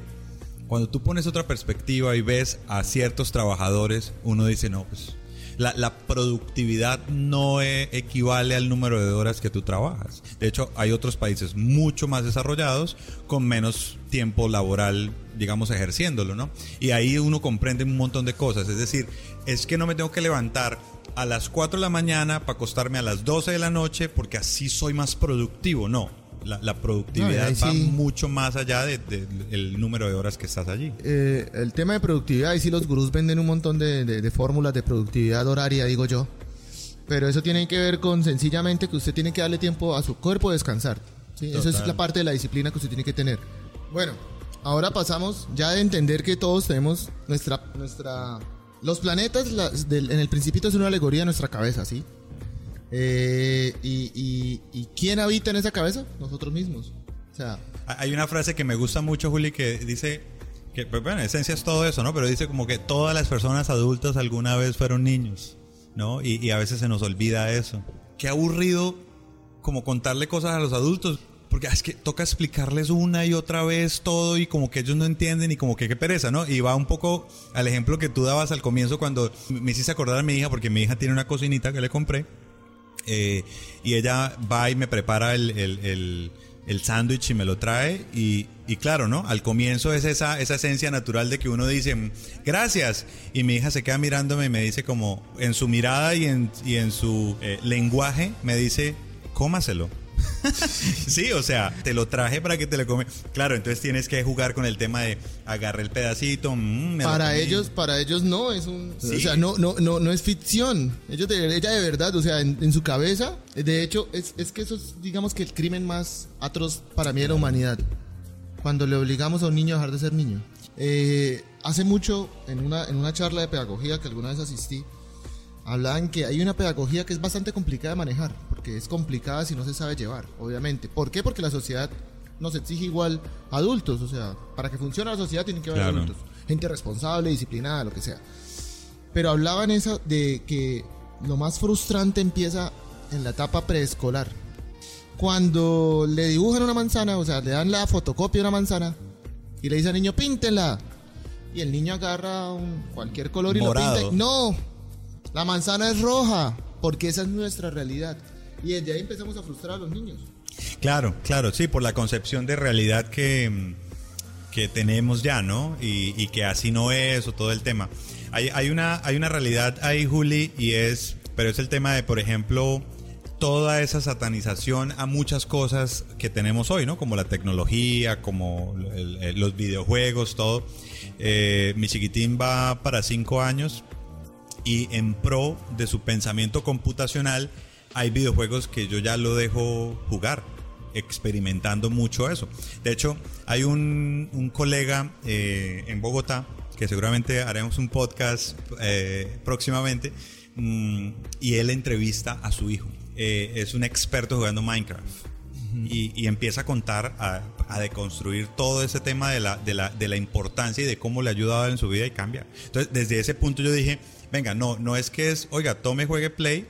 cuando tú pones otra perspectiva y ves a ciertos trabajadores, uno dice, no, pues la, productividad no e, equivale al número de horas que tú trabajas. De hecho, hay otros países mucho más desarrollados con menos tiempo laboral, digamos, ejerciéndolo, ¿no? Y ahí uno comprende un montón de cosas. Es decir, es que no me tengo que levantar a las 4 de la mañana para acostarme a las 12 de la noche porque así soy más productivo. No, la, productividad va mucho más allá del número de horas que estás allí. Eh, el tema de productividad, y si los gurús venden un montón de, fórmulas de productividad horaria, digo yo. Pero eso tiene que ver con sencillamente que usted tiene que darle tiempo a su cuerpo a descansar. ¿sí? Eso es la parte de la disciplina que usted tiene que tener. Bueno, ahora pasamos ya de entender que todos tenemos nuestra... nuestra los planetas en el principito es una alegoría de nuestra cabeza, ¿sí? Eh, y, y, quién habita en esa cabeza? Nosotros mismos. O sea, hay una frase que me gusta mucho, Juli, que dice que, pues, bueno, en esencia es todo eso, ¿no? Pero dice como que todas las personas adultas alguna vez fueron niños, ¿no? Y, y a veces se nos olvida eso. Qué aburrido como contarle cosas a los adultos. Porque es que toca explicarles una y otra vez todo y como que ellos no entienden y como que qué pereza, ¿no? Y va un poco al ejemplo que tú dabas al comienzo cuando me hiciste acordar a mi hija, porque mi hija tiene una cocinita que le compré eh, y ella va y me prepara el, el, sándwich y me lo trae y, y, claro, ¿no? Al comienzo es esa, esa esencia natural de que uno dice, gracias, y mi hija se queda mirándome y me dice como, en su mirada y en, y en su eh, lenguaje, me dice, cómaselo. sí, o sea, te lo traje para que te lo come. Claro, entonces tienes que jugar con el tema de agarre el pedacito. Mm, para ellos, para ellos no es un, o sea, no, no, no, no es ficción. Ellos de, ella de verdad, o sea, en, su cabeza, de hecho, es, es, que eso es, digamos que el crimen más atroz para mí de la humanidad. Cuando le obligamos a un niño a dejar de ser niño. Eh, hace mucho, en una, en una charla de pedagogía que alguna vez asistí, hablaban que hay una pedagogía que es bastante complicada de manejar, es complicada si no se sabe llevar, obviamente. ¿Por qué? Porque la sociedad nos exige igual adultos, o sea, para que funcione la sociedad tienen que haber adultos, gente responsable, disciplinada, lo que sea. Pero hablaban eso de que lo más frustrante empieza en la etapa preescolar. Cuando le dibujan una manzana, o sea, le dan la fotocopia de una manzana y le dicen al niño, píntela. Y el niño agarra cualquier color y lo pinta. No, la manzana es roja, porque esa es nuestra realidad. Y desde ahí empezamos a frustrar a los niños. Claro, claro, sí, por la concepción de realidad que, que tenemos ya, ¿no? Y, que así no es, o todo el tema. Hay, hay, una, hay una realidad ahí, Juli, y es, pero es el tema de, por ejemplo, toda esa satanización a muchas cosas que tenemos hoy, ¿no? Como la tecnología, como los videojuegos, todo. Eh, mi chiquitín va para cinco años y en pro de su pensamiento computacional hay videojuegos que yo ya lo dejo jugar experimentando mucho eso. De hecho, hay un, colega eh, en Bogotá que seguramente haremos un podcast eh, próximamente mm, y él entrevista a su hijo. Eh, es un experto jugando Minecraft. Y, empieza a contar, a, a, deconstruir todo ese tema de la, de, la, de la importancia y de cómo le ha ayudado en su vida y cambia. Entonces, desde ese punto yo dije, venga, no, no es que es, oiga, tome, juegue, play,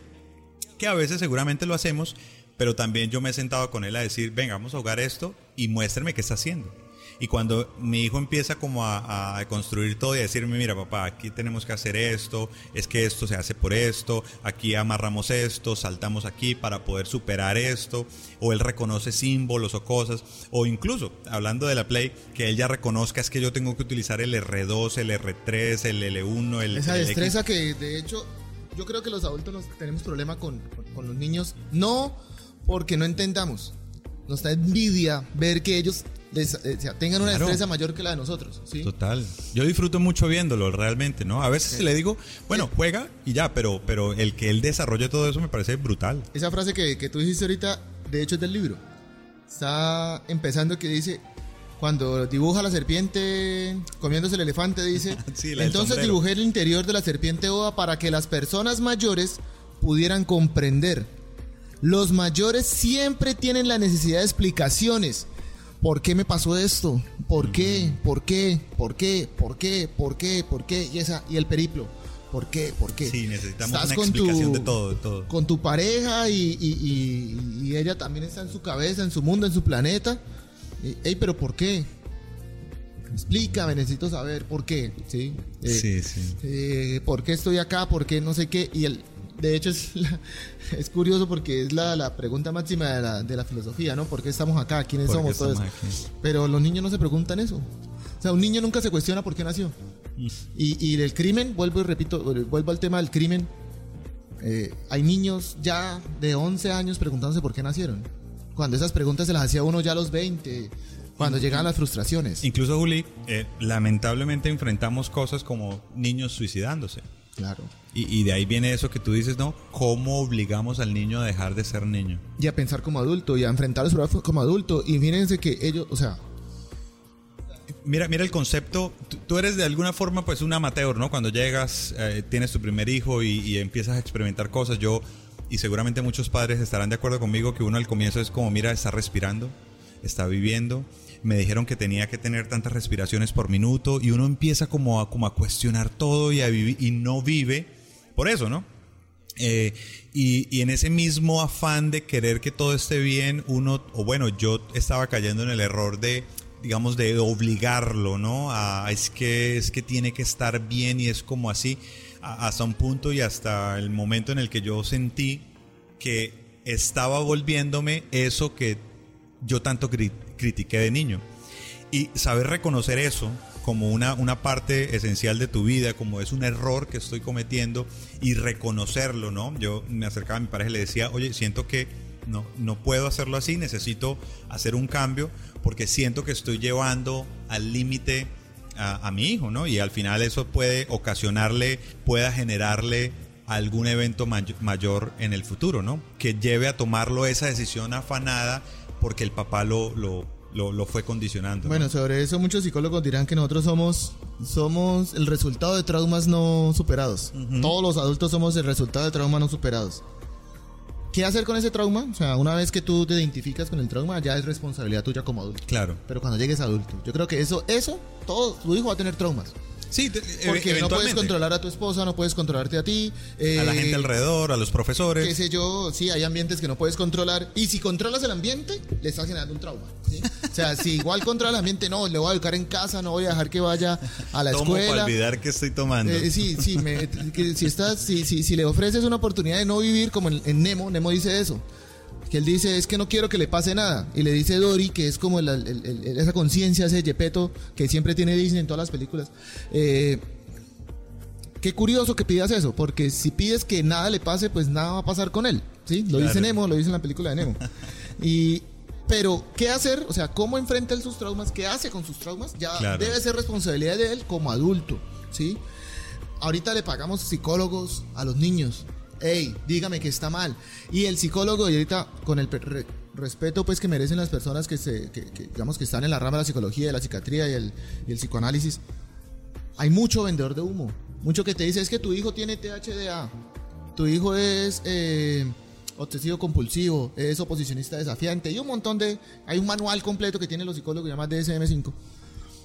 que a veces seguramente lo hacemos, pero también yo me he sentado con él a decir, venga, vamos a jugar esto y muéstrame qué está haciendo. Y cuando mi hijo empieza como a, construir todo y a decirme, mira papá, aquí tenemos que hacer esto, es que esto se hace por esto, aquí amarramos esto, saltamos aquí para poder superar esto, o él reconoce símbolos o cosas, o incluso, hablando de la Play, que él ya reconozca es que yo tengo que utilizar el R2, el R3, el L1, el... Esa destreza que de hecho yo creo que los adultos nos tenemos problema con, con los niños, no porque no entendamos, nos da envidia ver que ellos eh, tengan una destreza mayor que la de nosotros. ¿sí? Total. Yo disfruto mucho viéndolo realmente, ¿no? A veces le digo, bueno, juega y ya, pero, pero el que él desarrolle todo eso me parece brutal. Esa frase que, que tú dijiste ahorita, de hecho es del libro. Está empezando que dice, cuando dibuja la serpiente comiéndose el elefante, dice, entonces dibujé el interior de la serpiente oa para que las personas mayores pudieran comprender. Los mayores siempre tienen la necesidad de explicaciones ¿Por qué me pasó esto? ¿Por qué? ¿Por qué? ¿Por qué? ¿Por qué? ¿Por qué? ¿Por qué? Y esa y el periplo. ¿Por qué? ¿Por qué? Sí, necesitamos una explicación de todo, de todo. Con tu pareja y, ella también está en su cabeza, en su mundo, en su planeta. Ey, pero ¿por qué? Explícame, necesito saber por qué, ¿sí? Eh, sí, sí. Eh, ¿Por qué estoy acá? ¿Por qué no sé qué? Y el, de hecho es, es curioso porque es la, la pregunta máxima de la, de la, filosofía, ¿no? ¿Por qué estamos acá? ¿Quiénes somos? Todo Pero los niños no se preguntan eso. O sea, un niño nunca se cuestiona por qué nació. Mm. Y, y del crimen, vuelvo y repito, vuelvo al tema del crimen. Eh, hay niños ya de 11 años preguntándose por qué nacieron. Cuando esas preguntas se las hacía uno ya a los 20, cuando llegan las frustraciones. Incluso, Juli, eh, lamentablemente enfrentamos cosas como niños suicidándose. Claro. Y, de ahí viene eso que tú dices, ¿no? ¿Cómo obligamos al niño a dejar de ser niño? Y a pensar como adulto y a enfrentar los problemas como adulto. Y fíjense que ellos, o sea... Mira, mira el concepto, tú, eres de alguna forma pues un amateur, ¿no? Cuando llegas, eh, tienes tu primer hijo y, y empiezas a experimentar cosas. Yo, y seguramente muchos padres estarán de acuerdo conmigo que uno al comienzo es como, mira, está respirando, está viviendo, me dijeron que tenía que tener tantas respiraciones por minuto y uno empieza como a, como a cuestionar todo y, a y no vive por eso, ¿no? Eh, y, y, en ese mismo afán de querer que todo esté bien, uno, o bueno, yo estaba cayendo en el error de, digamos, de obligarlo, ¿no? Es, que, es que tiene que estar bien y es como así, hasta un punto y hasta el momento en el que yo sentí que estaba volviéndome eso que yo tanto critiqué de niño. Y saber reconocer eso como una, una parte esencial de tu vida, como es un error que estoy cometiendo y reconocerlo, ¿no? Yo me acercaba a mi pareja y le decía, oye, siento que no, no puedo hacerlo así, necesito hacer un cambio porque siento que estoy llevando al límite a, mi hijo, ¿no? Y al final eso puede ocasionarle, pueda generarle algún evento mayor en el futuro, ¿no? Que lleve a tomarlo esa decisión afanada porque el papá lo, lo, lo, fue condicionando. Bueno, sobre eso muchos psicólogos dirán que nosotros somos, somos el resultado de traumas no superados. Todos los adultos somos el resultado de traumas no superados. ¿Qué hacer con ese trauma? O sea, una vez que tú te identificas con el trauma, ya es responsabilidad tuya como adulto. Claro. Pero cuando llegues adulto, yo creo que eso, eso, todo, tu hijo va a tener traumas. Sí, porque no puedes controlar a tu esposa, no puedes controlarte a ti. a la gente eh, alrededor, a los profesores. Qué sé yo, sí, hay ambientes que no puedes controlar. Y si controlas el ambiente, le estás generando un trauma. O sea, si igual controla el ambiente, no, le voy a educar en casa, no voy a dejar que vaya a la Tomo escuela. para olvidar que estoy tomando. Eh, sí, sí, si, estás, si, si, le ofreces una oportunidad de no vivir como en Nemo, Nemo dice eso que él dice es que no quiero que le pase nada. Y le dice Dory, que es como esa conciencia, ese yepeto que siempre tiene Disney en todas las películas. Eh, qué curioso que pidas eso, porque si pides que nada le pase, pues nada va a pasar con él. ¿sí? Lo dice Nemo, lo dice en la película de Nemo. Y, pero, ¿qué hacer? O sea, ¿cómo enfrenta él sus traumas? ¿Qué hace con sus traumas? Ya debe ser responsabilidad de él como adulto. ¿sí? Ahorita le pagamos psicólogos a los niños hey, dígame que está mal. Y el psicólogo, y ahorita con el respeto pues que merecen las personas que, se, digamos que están en la rama de la psicología, de la psiquiatría y el, psicoanálisis, hay mucho vendedor de humo. Mucho que te dice es que tu hijo tiene THDA, tu hijo es eh, obsesivo compulsivo, es oposicionista desafiante y un montón de... Hay un manual completo que tienen los psicólogos llama DSM-5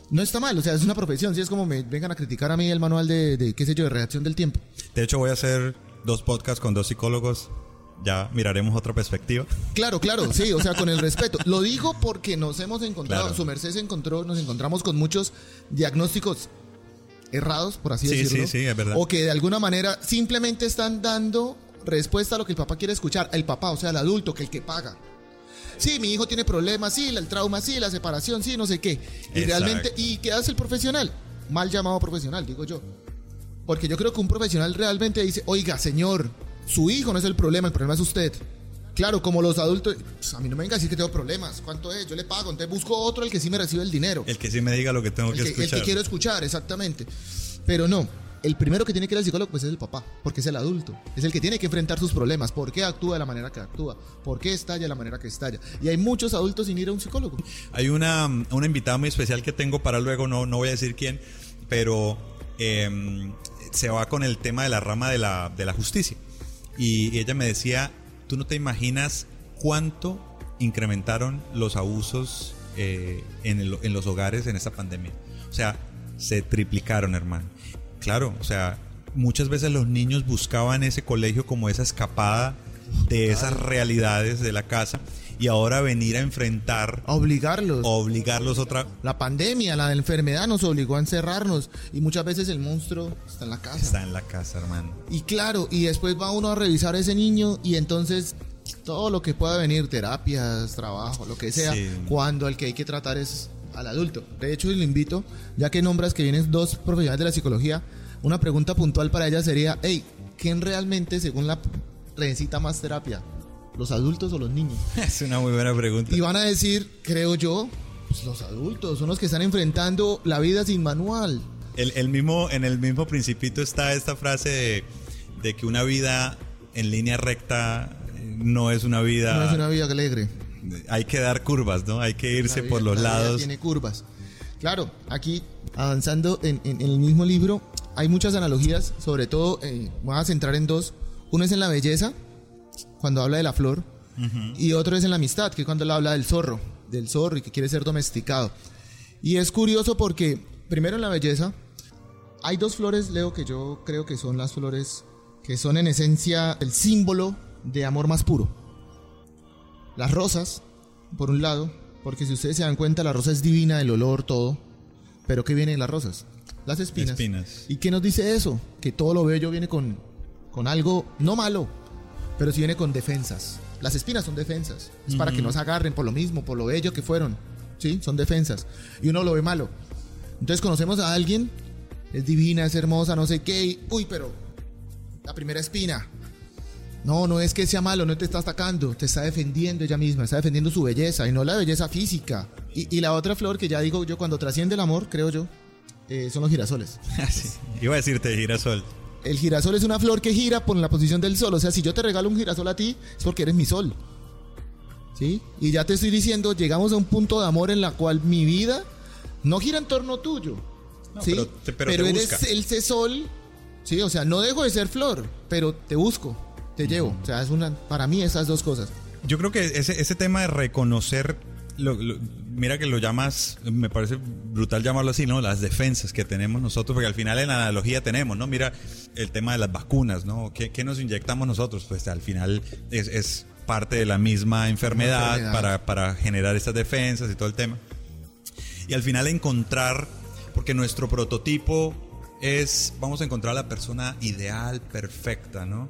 no está mal, o sea, es una profesión, si es como me vengan a criticar a mí el manual de, de, qué sé yo, de reacción del tiempo. De hecho, voy a hacer dos podcasts con dos psicólogos, ya miraremos otra perspectiva. Claro, claro, sí, o sea, con el respeto. Lo digo porque nos hemos encontrado, su merced se encontró, nos encontramos con muchos diagnósticos errados, por así decirlo. Sí, sí, es verdad. O que de alguna manera simplemente están dando respuesta a lo que el papá quiere escuchar. El papá, o sea, el adulto, que el que paga. Sí, mi hijo tiene problemas, sí, el trauma, sí, la separación, sí, no sé qué. Y realmente, ¿y qué hace el profesional? Mal llamado profesional, digo yo. Porque yo creo que un profesional realmente dice, oiga, señor, su hijo no es el problema, el problema es usted. Claro, como los adultos, pues, a mí no me venga a decir que tengo problemas. ¿Cuánto es? Yo le pago, entonces busco otro el que sí me recibe el dinero. El que sí me diga lo que tengo que, escuchar. El que quiero escuchar, exactamente. Pero no, el primero que tiene que ir al psicólogo pues es el papá, porque es el adulto, es el que tiene que enfrentar sus problemas, por qué actúa de la manera que actúa, por qué estalla de la manera que estalla. Y hay muchos adultos sin ir a un psicólogo. Hay una, una invitada muy especial que tengo para luego, no, no voy a decir quién, pero eh, se va con el tema de la rama de la, de la justicia. Y ella me decía, tú no te imaginas cuánto incrementaron los abusos eh, en, en los hogares en esta pandemia. O sea, se triplicaron, hermano. Claro, o sea, muchas veces los niños buscaban ese colegio como esa escapada de esas realidades de la casa y ahora venir a enfrentar. A obligarlos. A obligarlos otra. La pandemia, la enfermedad nos obligó a encerrarnos y muchas veces el monstruo está en la casa. Está en la casa, hermano. Y claro, y después va uno a revisar a ese niño y entonces todo lo que pueda venir, terapias, trabajo, lo que sea, cuando el que hay que tratar es al adulto. De hecho, le invito, ya que nombras que vienen dos profesionales de la psicología, una pregunta puntual para ella sería, hey, ¿quién realmente, según la necesita más terapia? ¿Los adultos o los niños? Es una muy buena pregunta. Y van a decir, creo yo, pues los adultos son los que están enfrentando la vida sin manual. El, mismo, en el mismo principito está esta frase de, de, que una vida en línea recta no es una vida... No es una vida alegre. Hay que dar curvas, ¿no? Hay que irse por los lados. Tiene curvas. Claro, aquí avanzando en, el mismo libro hay muchas analogías, sobre todo eh, voy a centrar en dos. Uno es en la belleza, cuando habla de la flor, y otro es en la amistad, que es cuando él habla del zorro, del zorro y que quiere ser domesticado. Y es curioso porque, primero en la belleza, hay dos flores, Leo, que yo creo que son las flores que son en esencia el símbolo de amor más puro. Las rosas, por un lado, porque si ustedes se dan cuenta, la rosa es divina, el olor, todo. Pero ¿qué vienen las rosas? Las espinas. espinas. ¿Y qué nos dice eso? Que todo lo bello viene con, con algo, no malo, pero sí viene con defensas. Las espinas son defensas. Es para que no se agarren por lo mismo, por lo bello que fueron. ¿Sí? Son defensas. Y uno lo ve malo. Entonces conocemos a alguien, es divina, es hermosa, no sé qué, y, uy, pero la primera espina, no, no es que sea malo, no te está atacando, te está defendiendo ella misma, está defendiendo su belleza y no la belleza física. Y, la otra flor que ya digo yo, cuando trasciende el amor, creo yo, eh, son los girasoles. Ah, Iba a decirte girasol. El girasol es una flor que gira por la posición del sol. O sea, si yo te regalo un girasol a ti, es porque eres mi sol. ¿Sí? Y ya te estoy diciendo, llegamos a un punto de amor en la cual mi vida no gira en torno tuyo. ¿sí? Pero, eres el sol. ¿sí? O sea, no dejo de ser flor, pero te busco te llevo. O sea, es una, para mí esas dos cosas. Yo creo que ese, ese tema de reconocer, mira que lo llamas, me parece brutal llamarlo así, ¿no? Las defensas que tenemos nosotros, porque al final en la analogía tenemos, ¿no? Mira el tema de las vacunas, ¿no? ¿Qué, qué nos inyectamos nosotros? Pues al final es, es parte de la misma enfermedad, Para, para generar estas defensas y todo el tema. Y al final encontrar, porque nuestro prototipo es, vamos a encontrar la persona ideal, perfecta, ¿no?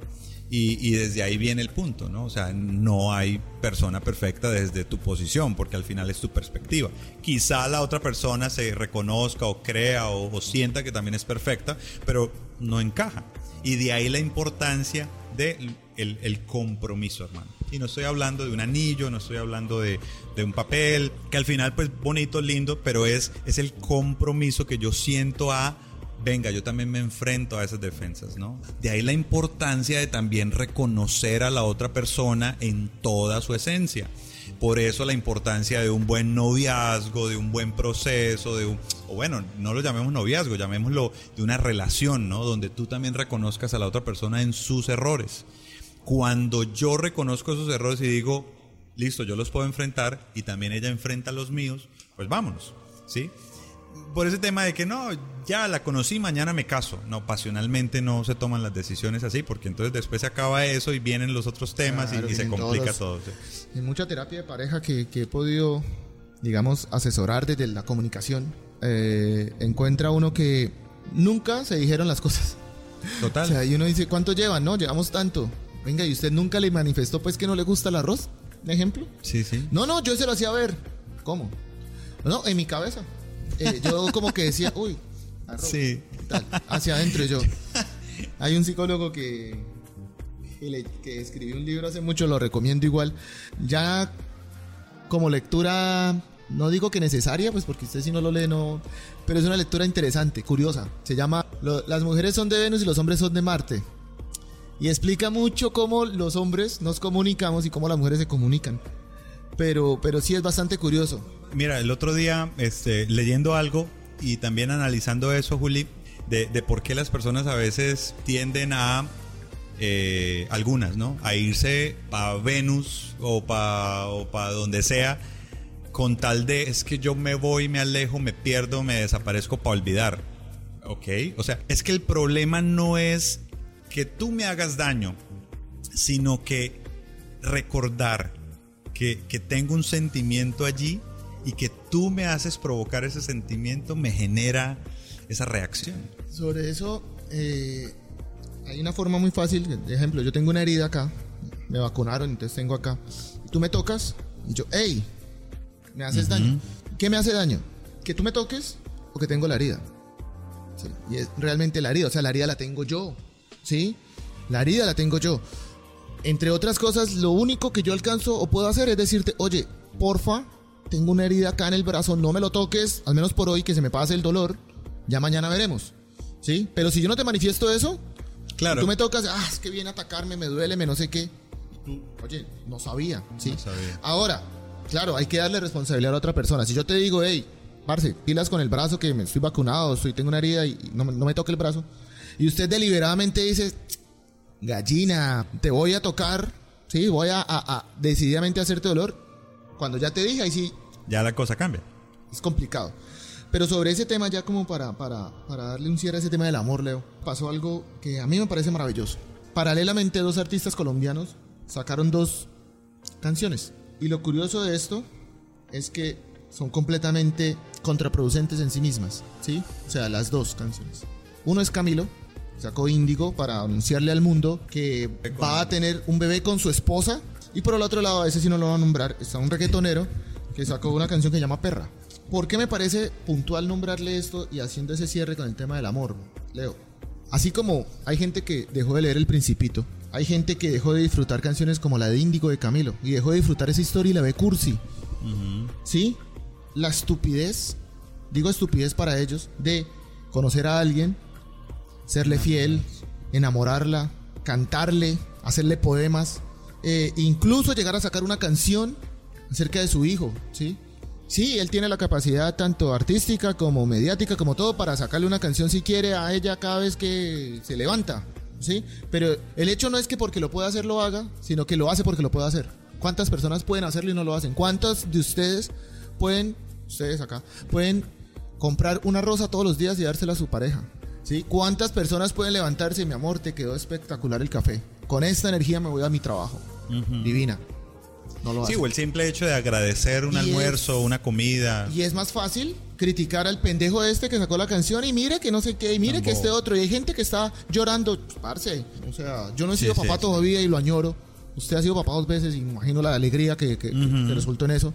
Y, desde ahí viene el punto, ¿no? O sea, no hay persona perfecta desde tu posición, porque al final es tu perspectiva. Quizá la otra persona se reconozca o crea o, sienta que también es perfecta, pero no encaja. Y de ahí la importancia del de el compromiso, hermano. Y no estoy hablando de un anillo, no estoy hablando de, de, un papel, que al final pues bonito, lindo, pero es, es el compromiso que yo siento a venga, yo también me enfrento a esas defensas, ¿no? De ahí la importancia de también reconocer a la otra persona en toda su esencia. Por eso la importancia de un buen noviazgo, de un buen proceso, de un, o bueno, no lo llamemos noviazgo, llamémoslo de una relación, ¿no? Donde tú también reconozcas a la otra persona en sus errores. Cuando yo reconozco esos errores y digo, listo, yo los puedo enfrentar y también ella enfrenta los míos, pues vámonos, ¿sí? Por ese tema de que no, ya la conocí, mañana me caso. No, pasionalmente no se toman las decisiones así, porque entonces después se acaba eso y vienen los otros temas y, se complica todo. En mucha terapia de pareja que, he podido, digamos, asesorar desde la comunicación, eh, encuentra uno que nunca se dijeron las cosas. Total. O sea, y uno dice, ¿cuánto llevan? No, llevamos tanto. Venga, ¿y usted nunca le manifestó pues que no le gusta el arroz? ¿Un ejemplo? Sí, sí. No, no, yo se lo hacía ver. ¿Cómo? No, en mi cabeza. Eh, yo como que decía, uy, sí. hacia adentro yo. Hay un psicólogo que, que, escribió un libro hace mucho, lo recomiendo igual. Ya como lectura, no digo que necesaria, pues porque usted si no lo lee no... Pero es una lectura interesante, curiosa. Se llama Las mujeres son de Venus y los hombres son de Marte. Y explica mucho cómo los hombres nos comunicamos y cómo las mujeres se comunican. Pero, pero sí es bastante curioso. Mira, el otro día, este, leyendo algo y también analizando eso, Juli, de, por qué las personas a veces tienden a eh, algunas, ¿no? A irse para Venus o para o pa donde sea con tal de es que yo me voy, me alejo, me pierdo, me desaparezco para olvidar. ¿Ok? O sea, es que el problema no es que tú me hagas daño, sino que recordar que, que tengo un sentimiento allí y que tú me haces provocar ese sentimiento me genera esa reacción. Sobre eso, eh, hay una forma muy fácil. De ejemplo, yo tengo una herida acá, me vacunaron, entonces tengo acá. Tú me tocas y yo, hey, me haces daño. ¿Qué me hace daño? Que tú me toques o que tengo la herida. y es realmente la herida, o sea, la herida la tengo yo. ¿Sí? La herida la tengo yo. Entre otras cosas, lo único que yo alcanzo o puedo hacer es decirte, oye, porfa, tengo una herida acá en el brazo, no me lo toques, al menos por hoy, que se me pase el dolor, Ya mañana veremos. ¿Sí? Pero si yo no te manifiesto eso, Claro. tú me tocas, ah, es que viene a atacarme, me duele, me no sé qué. Tú, oye, no sabía, ¿sí? No sabía. Ahora, claro, hay que darle responsabilidad a la otra persona. Si yo te digo, hey, parce, pilas con el brazo que me estoy vacunado, estoy, tengo una herida y no, me- no me toque el brazo, y usted deliberadamente dice, gallina, te voy a tocar, sí, voy a, a- a decididamente hacerte dolor, cuando ya te dije, ahí sí Ya la cosa cambia. es complicado. Pero sobre ese tema, ya como para, para, para darle un cierre a ese tema del amor, Leo, pasó algo que a mí me parece maravilloso. Paralelamente, dos artistas colombianos sacaron dos canciones. Y lo curioso de esto es que son completamente contraproducentes en sí mismas, ¿sí? O sea, las dos canciones. Uno es Camilo, sacó Índigo para anunciarle al mundo que va a tener un bebé con su esposa. Y por el otro lado, a ese sí no lo va a nombrar, está un reggaetonero que sacó una canción que se llama Perra. ¿Por qué me parece puntual nombrarle esto y haciendo ese cierre con el tema del amor, Leo? Así como hay gente que dejó de leer El Principito, hay gente que dejó de disfrutar canciones como la de Índigo de Camilo y dejó de disfrutar esa historia y la ve cursi. ¿Sí? La estupidez, digo estupidez para ellos, de conocer a alguien, serle fiel, enamorarla, cantarle, hacerle poemas, eh, incluso llegar a sacar una canción acerca de su hijo, ¿sí? Sí, él tiene la capacidad tanto artística como mediática, como todo, para sacarle una canción si quiere a ella cada vez que se levanta, ¿sí? Pero el hecho no es que porque lo pueda hacer lo haga, sino que lo hace porque lo puede hacer. ¿Cuántas personas pueden hacerlo y no lo hacen? ¿Cuántos de ustedes pueden, ustedes acá, pueden comprar una rosa todos los días y dársela a su pareja? ¿Sí? ¿Cuántas personas pueden levantarse, mi amor, te quedó espectacular el café? Con esta energía me voy a mi trabajo. Divina. No lo Sí, hacen. o el simple hecho de agradecer un Y es- almuerzo, una comida. Y es más fácil criticar al pendejo este que sacó la canción y mire que no sé qué, y mire que este otro. Y hay gente que está llorando, parce. O sea, yo no he Sí, sido sí, papá sí. todavía y lo añoro. Usted ha sido papá dos veces y imagino la alegría que, que- que resultó en eso.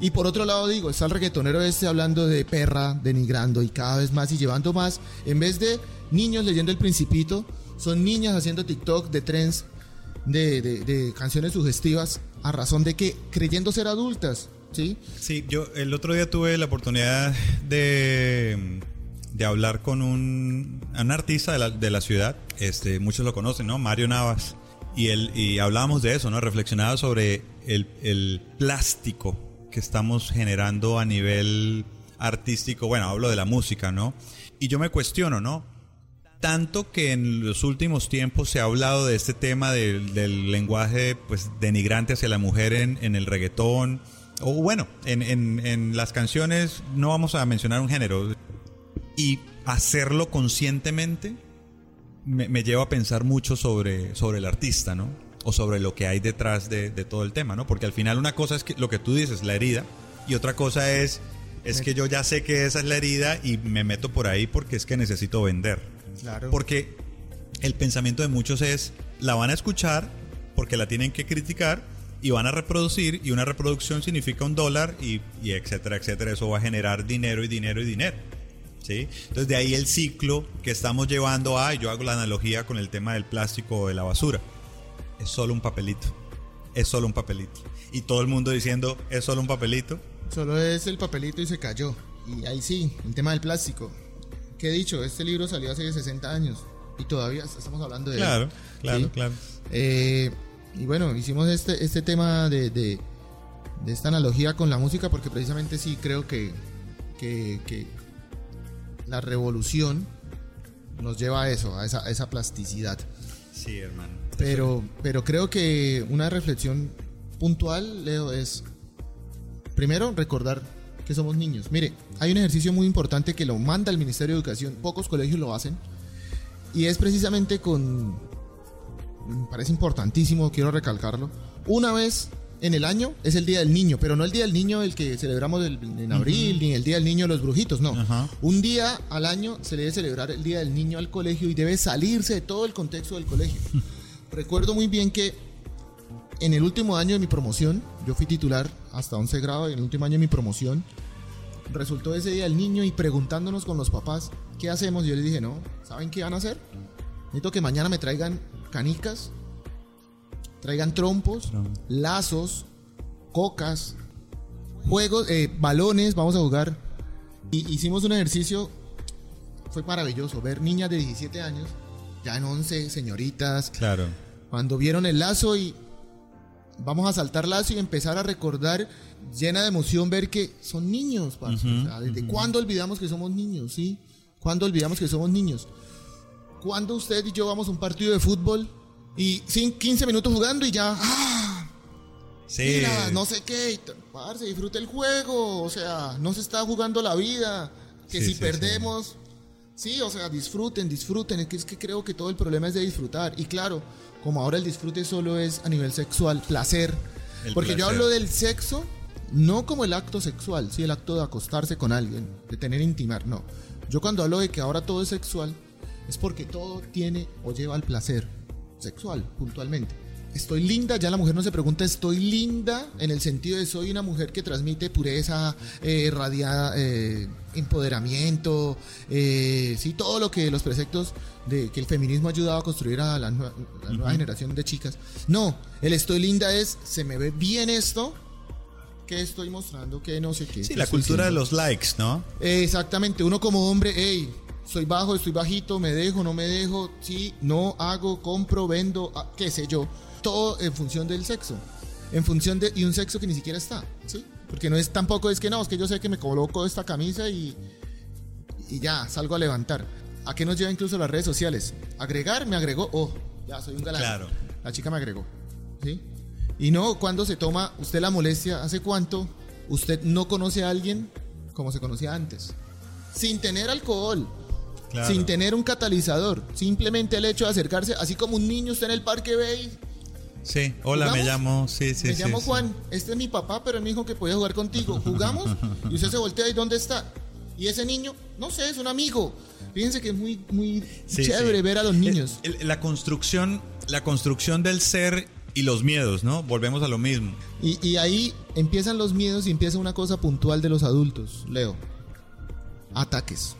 Y por otro lado digo, está el reggaetonero este hablando de perra, denigrando y cada vez más y llevando más. En vez de niños leyendo el principito, son niñas haciendo TikTok de trends, de, de- de canciones sugestivas, a razón de que creyendo ser adultas, ¿sí? Sí, yo el otro día tuve la oportunidad de, de hablar con un, un artista de la, de la ciudad, este, muchos lo conocen, ¿no? Mario Navas. Y, él, y hablábamos de eso, ¿no? Reflexionaba sobre el, el plástico que estamos generando a nivel artístico. Bueno, hablo de la música, ¿no? Y yo me cuestiono, ¿no? Tanto que en los últimos tiempos se ha hablado de este tema del, del lenguaje pues, denigrante hacia la mujer en, en el reggaetón, o bueno, en, en- en las canciones no vamos a mencionar un género, y hacerlo conscientemente me, me lleva a pensar mucho sobre, sobre el artista, ¿no? O sobre lo que hay detrás de, de todo el tema, ¿no? Porque al final una cosa es que, lo que tú dices, la herida, y otra cosa es, es que yo ya sé que esa es la herida y me meto por ahí porque es que necesito vender. Claro. Porque el pensamiento de muchos es, la van a escuchar porque la tienen que criticar y van a reproducir y una reproducción significa un dólar y, y etcétera, etcétera. Eso va a generar dinero y dinero y dinero. ¿sí? Entonces de ahí el ciclo que estamos llevando a, yo hago la analogía con el tema del plástico o de la basura. Es solo un papelito. Es solo un papelito. Y todo el mundo diciendo, es solo un papelito. Solo es el papelito y se cayó. Y ahí sí, el tema del plástico. ¿Qué he dicho? Este libro salió hace 60 años y todavía estamos hablando de él. Claro, claro, ¿sí? claro. Eh, y bueno, hicimos este, este tema de, de, de esta analogía con la música porque precisamente sí creo que, que, que la revolución nos lleva a eso, a esa, a esa plasticidad. Sí, hermano. Pero, pero creo que una reflexión puntual, Leo, es primero recordar que somos niños. Mire, hay un ejercicio muy importante que lo manda el Ministerio de Educación, pocos colegios lo hacen, y es precisamente con, me parece importantísimo, quiero recalcarlo, una vez en el año es el Día del Niño, pero no el Día del Niño el que celebramos el- en abril, ni el Día del Niño de los Brujitos, no. Ajá. Un día al año se le debe celebrar el Día del Niño al colegio y debe salirse de todo el contexto del colegio. Recuerdo muy bien que en el último año de mi promoción, yo fui titular hasta 11 grado, en el último año de mi promoción, resultó ese día el niño y preguntándonos con los papás, ¿qué hacemos? Yo les dije, no, ¿saben qué van a hacer? Necesito que mañana me traigan canicas, traigan trompos, lazos, cocas, juegos, eh, balones, vamos a jugar. Y hicimos un ejercicio fue maravilloso ver niñas de 17 años, ya en 11, señoritas. Claro. Cuando vieron el lazo y vamos a saltar lazo y empezar a recordar llena de emoción ver que son niños, ¿Desde cuándo olvidamos que somos niños? ¿Sí? ¿Cuándo olvidamos que somos niños? ¿Cuándo usted y yo vamos a un partido de fútbol y 15 minutos jugando y ya... ¡ah! Sí. Mira, no sé qué, se disfrute el juego, o sea, no se está jugando la vida, que si perdemos, sí. o sea, disfruten, disfruten, es que creo que todo el problema es de disfrutar, y claro, como ahora el disfrute solo es a nivel sexual, placer, porque yo hablo del sexo no como el acto sexual, sí, el acto de acostarse con alguien, de tener intimar, no. Yo cuando hablo de que ahora todo es sexual, es porque todo tiene o lleva al placer sexual, puntualmente. Estoy linda, ya la mujer no se pregunta, estoy linda en el sentido de soy una mujer que transmite pureza, eh, radiada, eh, empoderamiento, eh, sí, todo lo que los preceptos de que el feminismo ha ayudado a construir a la, nueva generación de chicas. No, el estoy linda es, se me ve bien esto, que estoy mostrando, que no sé qué. Sí, la cultura de los likes, ¿no? exactamente, uno como hombre, hey, soy bajo, estoy bajito, me dejo, no me dejo, sí, no hago, compro, vendo, ah, qué sé yo. Todo en función del sexo. En función de. Y un sexo que ni siquiera está, ¿sí? Porque no es tampoco es que no, es que yo sé que me coloco esta camisa y. Y ya, salgo a levantar. ¿A qué nos lleva incluso las redes sociales? Agregar, me agregó, oh, ya soy un galán. Claro. La chica me agregó, ¿sí? Y no, cuando se toma usted la molestia, ¿hace cuánto usted no conoce a alguien como se conocía antes? Sin tener alcohol, sin tener un catalizador. Simplemente el hecho de acercarse, así como un niño está en el parque ve y Sí, hola, me llamo, sí, sí, Me llamo Juan, este es mi papá, pero él me dijo que podía jugar contigo. Jugamos y usted se voltea y ¿dónde está? Y ese niño, no sé, es un amigo. Fíjense que es muy, muy chévere ver a los niños. la construcción, la construcción del ser y los miedos, ¿no? Volvemos a lo mismo. Y, ahí empiezan los miedos y empieza una cosa puntual de los adultos, Leo. Ataques.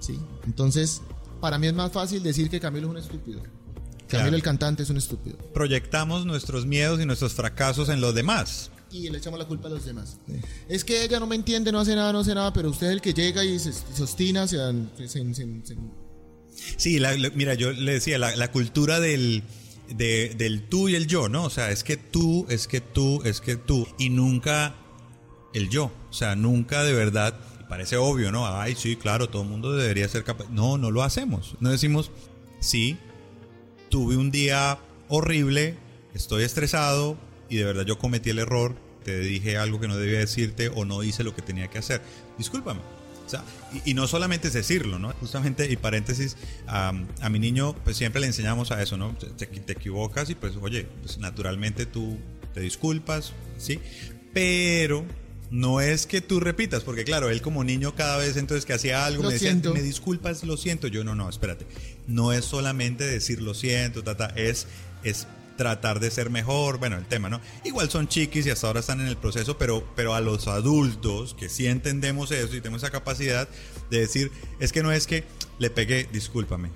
¿Sí? Entonces, para mí es más fácil decir que Camilo es un estúpido. Camilo el cantante es un estúpido. Proyectamos nuestros miedos y nuestros fracasos en los demás. Y le echamos la culpa a los demás. Es que ella no me entiende, no hace nada, no hace nada, pero usted es el que llega y se, se ostina, se, Sí, mira, yo le decía, la cultura del de, del tú y el yo, ¿no? O sea, es que tú, es que tú, es que tú, y nunca el yo. O sea, nunca de verdad, parece obvio, ¿no? Ay, sí, claro, todo el mundo debería ser capaz. No, no lo hacemos. No decimos, sí, tuve un día horrible, estoy estresado y de verdad yo cometí el error, te dije algo que no debía decirte o no hice lo que tenía que hacer. Discúlpame y, no solamente es decirlo, ¿no? Justamente, y paréntesis, a, mi niño pues siempre le enseñamos a eso, ¿no? Te, equivocas y pues, oye, pues naturalmente tú te disculpas, ¿sí? Pero no es que tú repitas, porque claro, él como niño cada vez entonces que hacía algo me decía, me disculpas, lo siento. Yo no, no, espérate. No es solamente decir lo siento, tata, es, es tratar de ser mejor, bueno, el tema, ¿no? Igual son chiquis y hasta ahora están en el proceso, pero, pero a los adultos que sí entendemos eso y tenemos esa capacidad de decir, es que no es que le pegué, discúlpame,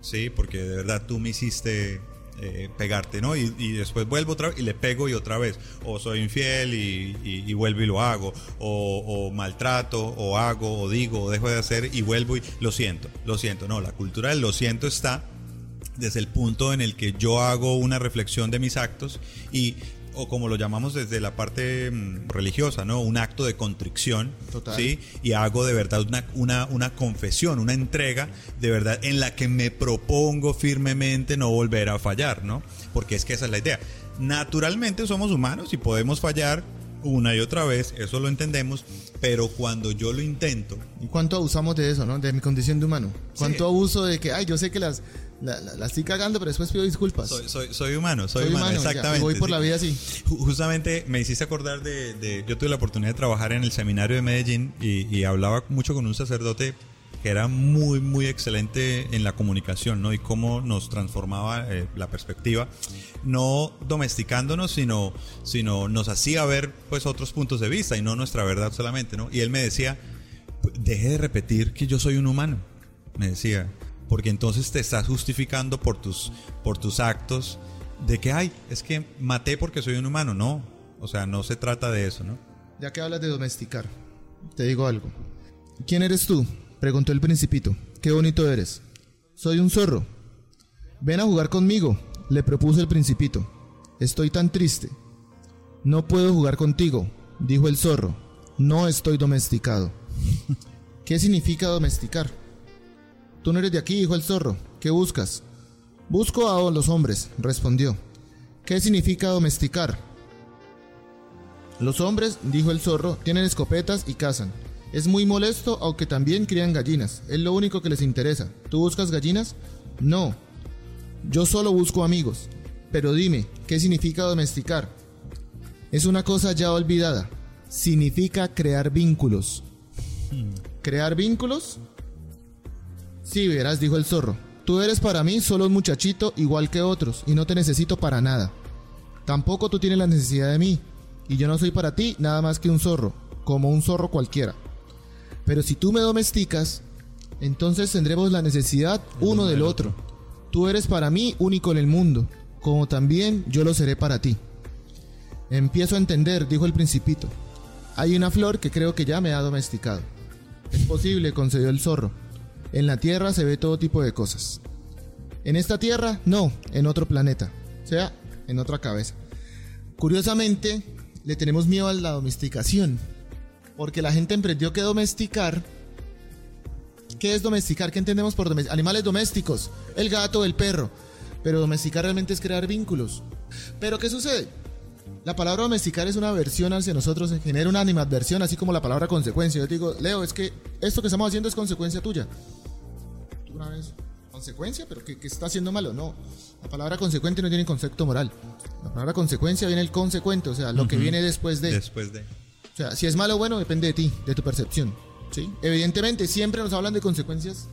¿sí? Porque de verdad tú me hiciste eh, pegarte, ¿no? Y, después vuelvo otra vez y le pego y otra vez. O soy infiel y, vuelvo y lo hago. O, o, maltrato, o hago, o digo, o dejo de hacer y vuelvo y lo siento, lo siento. No, la cultura del lo siento está desde el punto en el que yo hago una reflexión de mis actos y o como lo llamamos desde la parte mm, religiosa, ¿no? Un acto de contrición, ¿sí? Y hago de verdad una, una, una, confesión, una entrega de verdad en la que me propongo firmemente no volver a fallar, ¿no? Porque es que esa es la idea. Naturalmente somos humanos y podemos fallar una y otra vez, eso lo entendemos, pero cuando yo lo intento... ¿Y cuánto abusamos de eso, no? De mi condición de humano. ¿Cuánto abuso de que, ay, yo sé que las la, la, estoy cagando, pero después pido disculpas. Soy, soy, soy humano, soy, humano, exactamente. voy por la vida así. Justamente me hiciste acordar de, Yo tuve la oportunidad de trabajar en el seminario de Medellín y, hablaba mucho con un sacerdote que era muy, muy excelente en la comunicación, ¿no? Y cómo nos transformaba eh, la perspectiva, no domesticándonos, sino, sino nos hacía ver, pues, otros puntos de vista y no nuestra verdad solamente, ¿no? Y él me decía, deje de repetir que yo soy un humano, me decía porque entonces te estás justificando por tus, por tus actos de que, ay, es que maté porque soy un humano. No, o sea, no se trata de eso, ¿no? Ya que hablas de domesticar, te digo algo. ¿Quién eres tú? Preguntó el principito. qué bonito eres. Soy un zorro. Ven a jugar conmigo, le propuso el principito. Estoy tan triste. No puedo jugar contigo, dijo el zorro. No estoy domesticado. ¿Qué significa domesticar? Tú no eres de aquí, dijo el zorro. ¿Qué buscas? Busco a los hombres, respondió. ¿Qué significa domesticar? Los hombres, dijo el zorro, tienen escopetas y cazan. Es muy molesto, aunque también crían gallinas. Es lo único que les interesa. ¿Tú buscas gallinas? No. Yo solo busco amigos. Pero dime, ¿qué significa domesticar? Es una cosa ya olvidada. Significa crear vínculos. ¿Crear vínculos? Sí, verás, dijo el zorro. Tú eres para mí solo un muchachito igual que otros y no te necesito para nada. Tampoco tú tienes la necesidad de mí. Y yo no soy para ti nada más que un zorro, como un zorro cualquiera. Pero si tú me domesticas, entonces tendremos la necesidad uno del otro. Tú eres para mí único en el mundo, como también yo lo seré para ti. Empiezo a entender, dijo el principito. Hay una flor que creo que ya me ha domesticado. Es posible, concedió el zorro. En la Tierra se ve todo tipo de cosas. En esta Tierra, no, en otro planeta. O sea, en otra cabeza. Curiosamente, le tenemos miedo a la domesticación. Porque la gente emprendió que domesticar. ¿Qué es domesticar? ¿Qué entendemos por domesticar? Animales domésticos. El gato, el perro. Pero domesticar realmente es crear vínculos. Pero ¿qué sucede? La palabra domesticar es una aversión hacia nosotros, genera una animadversión, así como la palabra consecuencia. Yo digo, Leo, es que esto que estamos haciendo es consecuencia tuya. Una vez, consecuencia, pero ¿qué, está haciendo malo? No, la palabra consecuente no tiene concepto moral. La palabra consecuencia viene el consecuente, o sea, lo que viene después de. Después de. O sea, si es malo o bueno, depende de ti, de tu percepción. ¿sí? Evidentemente, siempre nos hablan de consecuencias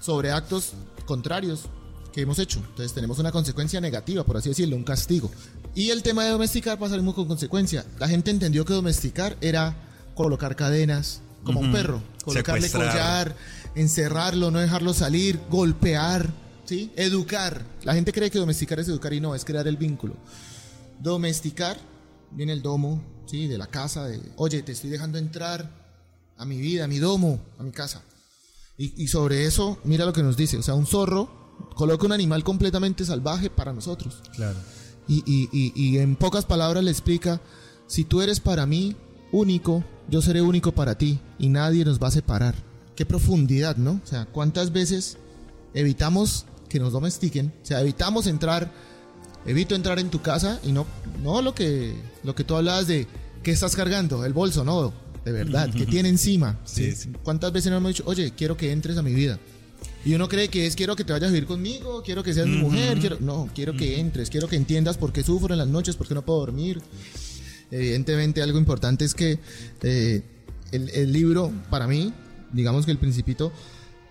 sobre actos contrarios que hemos hecho. Entonces tenemos una consecuencia negativa, por así decirlo, un castigo. Y el tema de domesticar pasa lo mismo con consecuencia. La gente entendió que domesticar era colocar cadenas, como un perro, colocarle collar, encerrarlo, no dejarlo salir, golpear, ¿sí? Educar. La gente cree que domesticar es educar y no, es crear el vínculo. Domesticar, viene el domo, ¿sí? De la casa, de, oye, te estoy dejando entrar a mi vida, a mi domo, a mi casa. Y, sobre eso, mira lo que nos dice, o sea, un zorro coloca un animal completamente salvaje para nosotros. Claro. Y, y, en pocas palabras le explica, si tú eres para mí único, yo seré único para ti y nadie nos va a separar. Qué profundidad, ¿no? O sea, ¿cuántas veces evitamos que nos domestiquen? O sea, evitamos entrar evito entrar en tu casa y no, no lo que, lo que tú hablabas de qué estás cargando, el bolso, no, de verdad, que tiene encima. Sí, ¿Cuántas veces nos hemos dicho, oye, quiero que entres a mi vida? Y uno cree que es quiero que te vayas a vivir conmigo, quiero que seas mi mujer, quiero, no, quiero que entres, quiero que entiendas por qué sufro en las noches, por qué no puedo dormir. Evidentemente algo importante es que eh, el, el libro, para mí, digamos que el principito,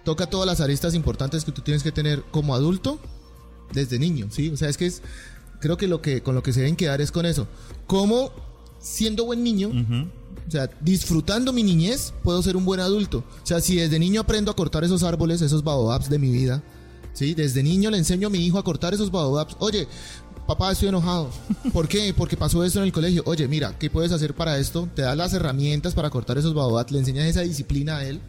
toca todas las aristas importantes que tú tienes que tener como adulto desde niño, ¿sí? O sea, es que es, creo que lo que con lo que se deben quedar es con eso. ¿Cómo siendo buen niño, o sea, disfrutando mi niñez, puedo ser un buen adulto? O sea, si desde niño aprendo a cortar esos árboles, esos baobabs de mi vida, ¿sí? Desde niño le enseño a mi hijo a cortar esos baobabs. Oye, papá, estoy enojado. ¿Por qué? Porque pasó esto en el colegio. Oye, mira, ¿qué puedes hacer para esto? Te das las herramientas para cortar esos baobabs, le enseñas esa disciplina a él,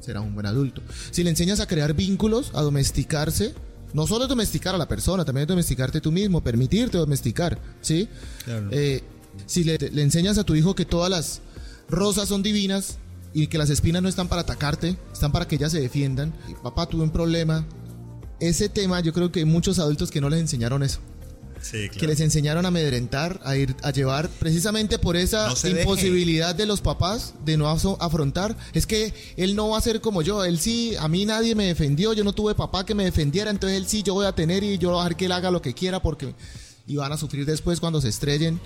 será un buen adulto. Si le enseñas a crear vínculos, a domesticarse, no solo es domesticar a la persona, también es domesticarte tú mismo, permitirte domesticar, ¿sí? Eh, si le, enseñas a tu hijo que todas las rosas son divinas y que las espinas no están para atacarte, están para que ellas se defiendan. papá, tuve un problema. Ese tema, yo creo que hay muchos adultos que no les enseñaron eso que les enseñaron a amedrentar, a ir a llevar, precisamente por esa imposibilidad de los papás de no afrontar. Es que él no va a ser como yo, él sí, a mí nadie me defendió, yo no tuve papá que me defendiera, entonces él sí, yo voy a tener y yo voy a dejar que él haga lo que quiera porque y van a sufrir después cuando se estrellen.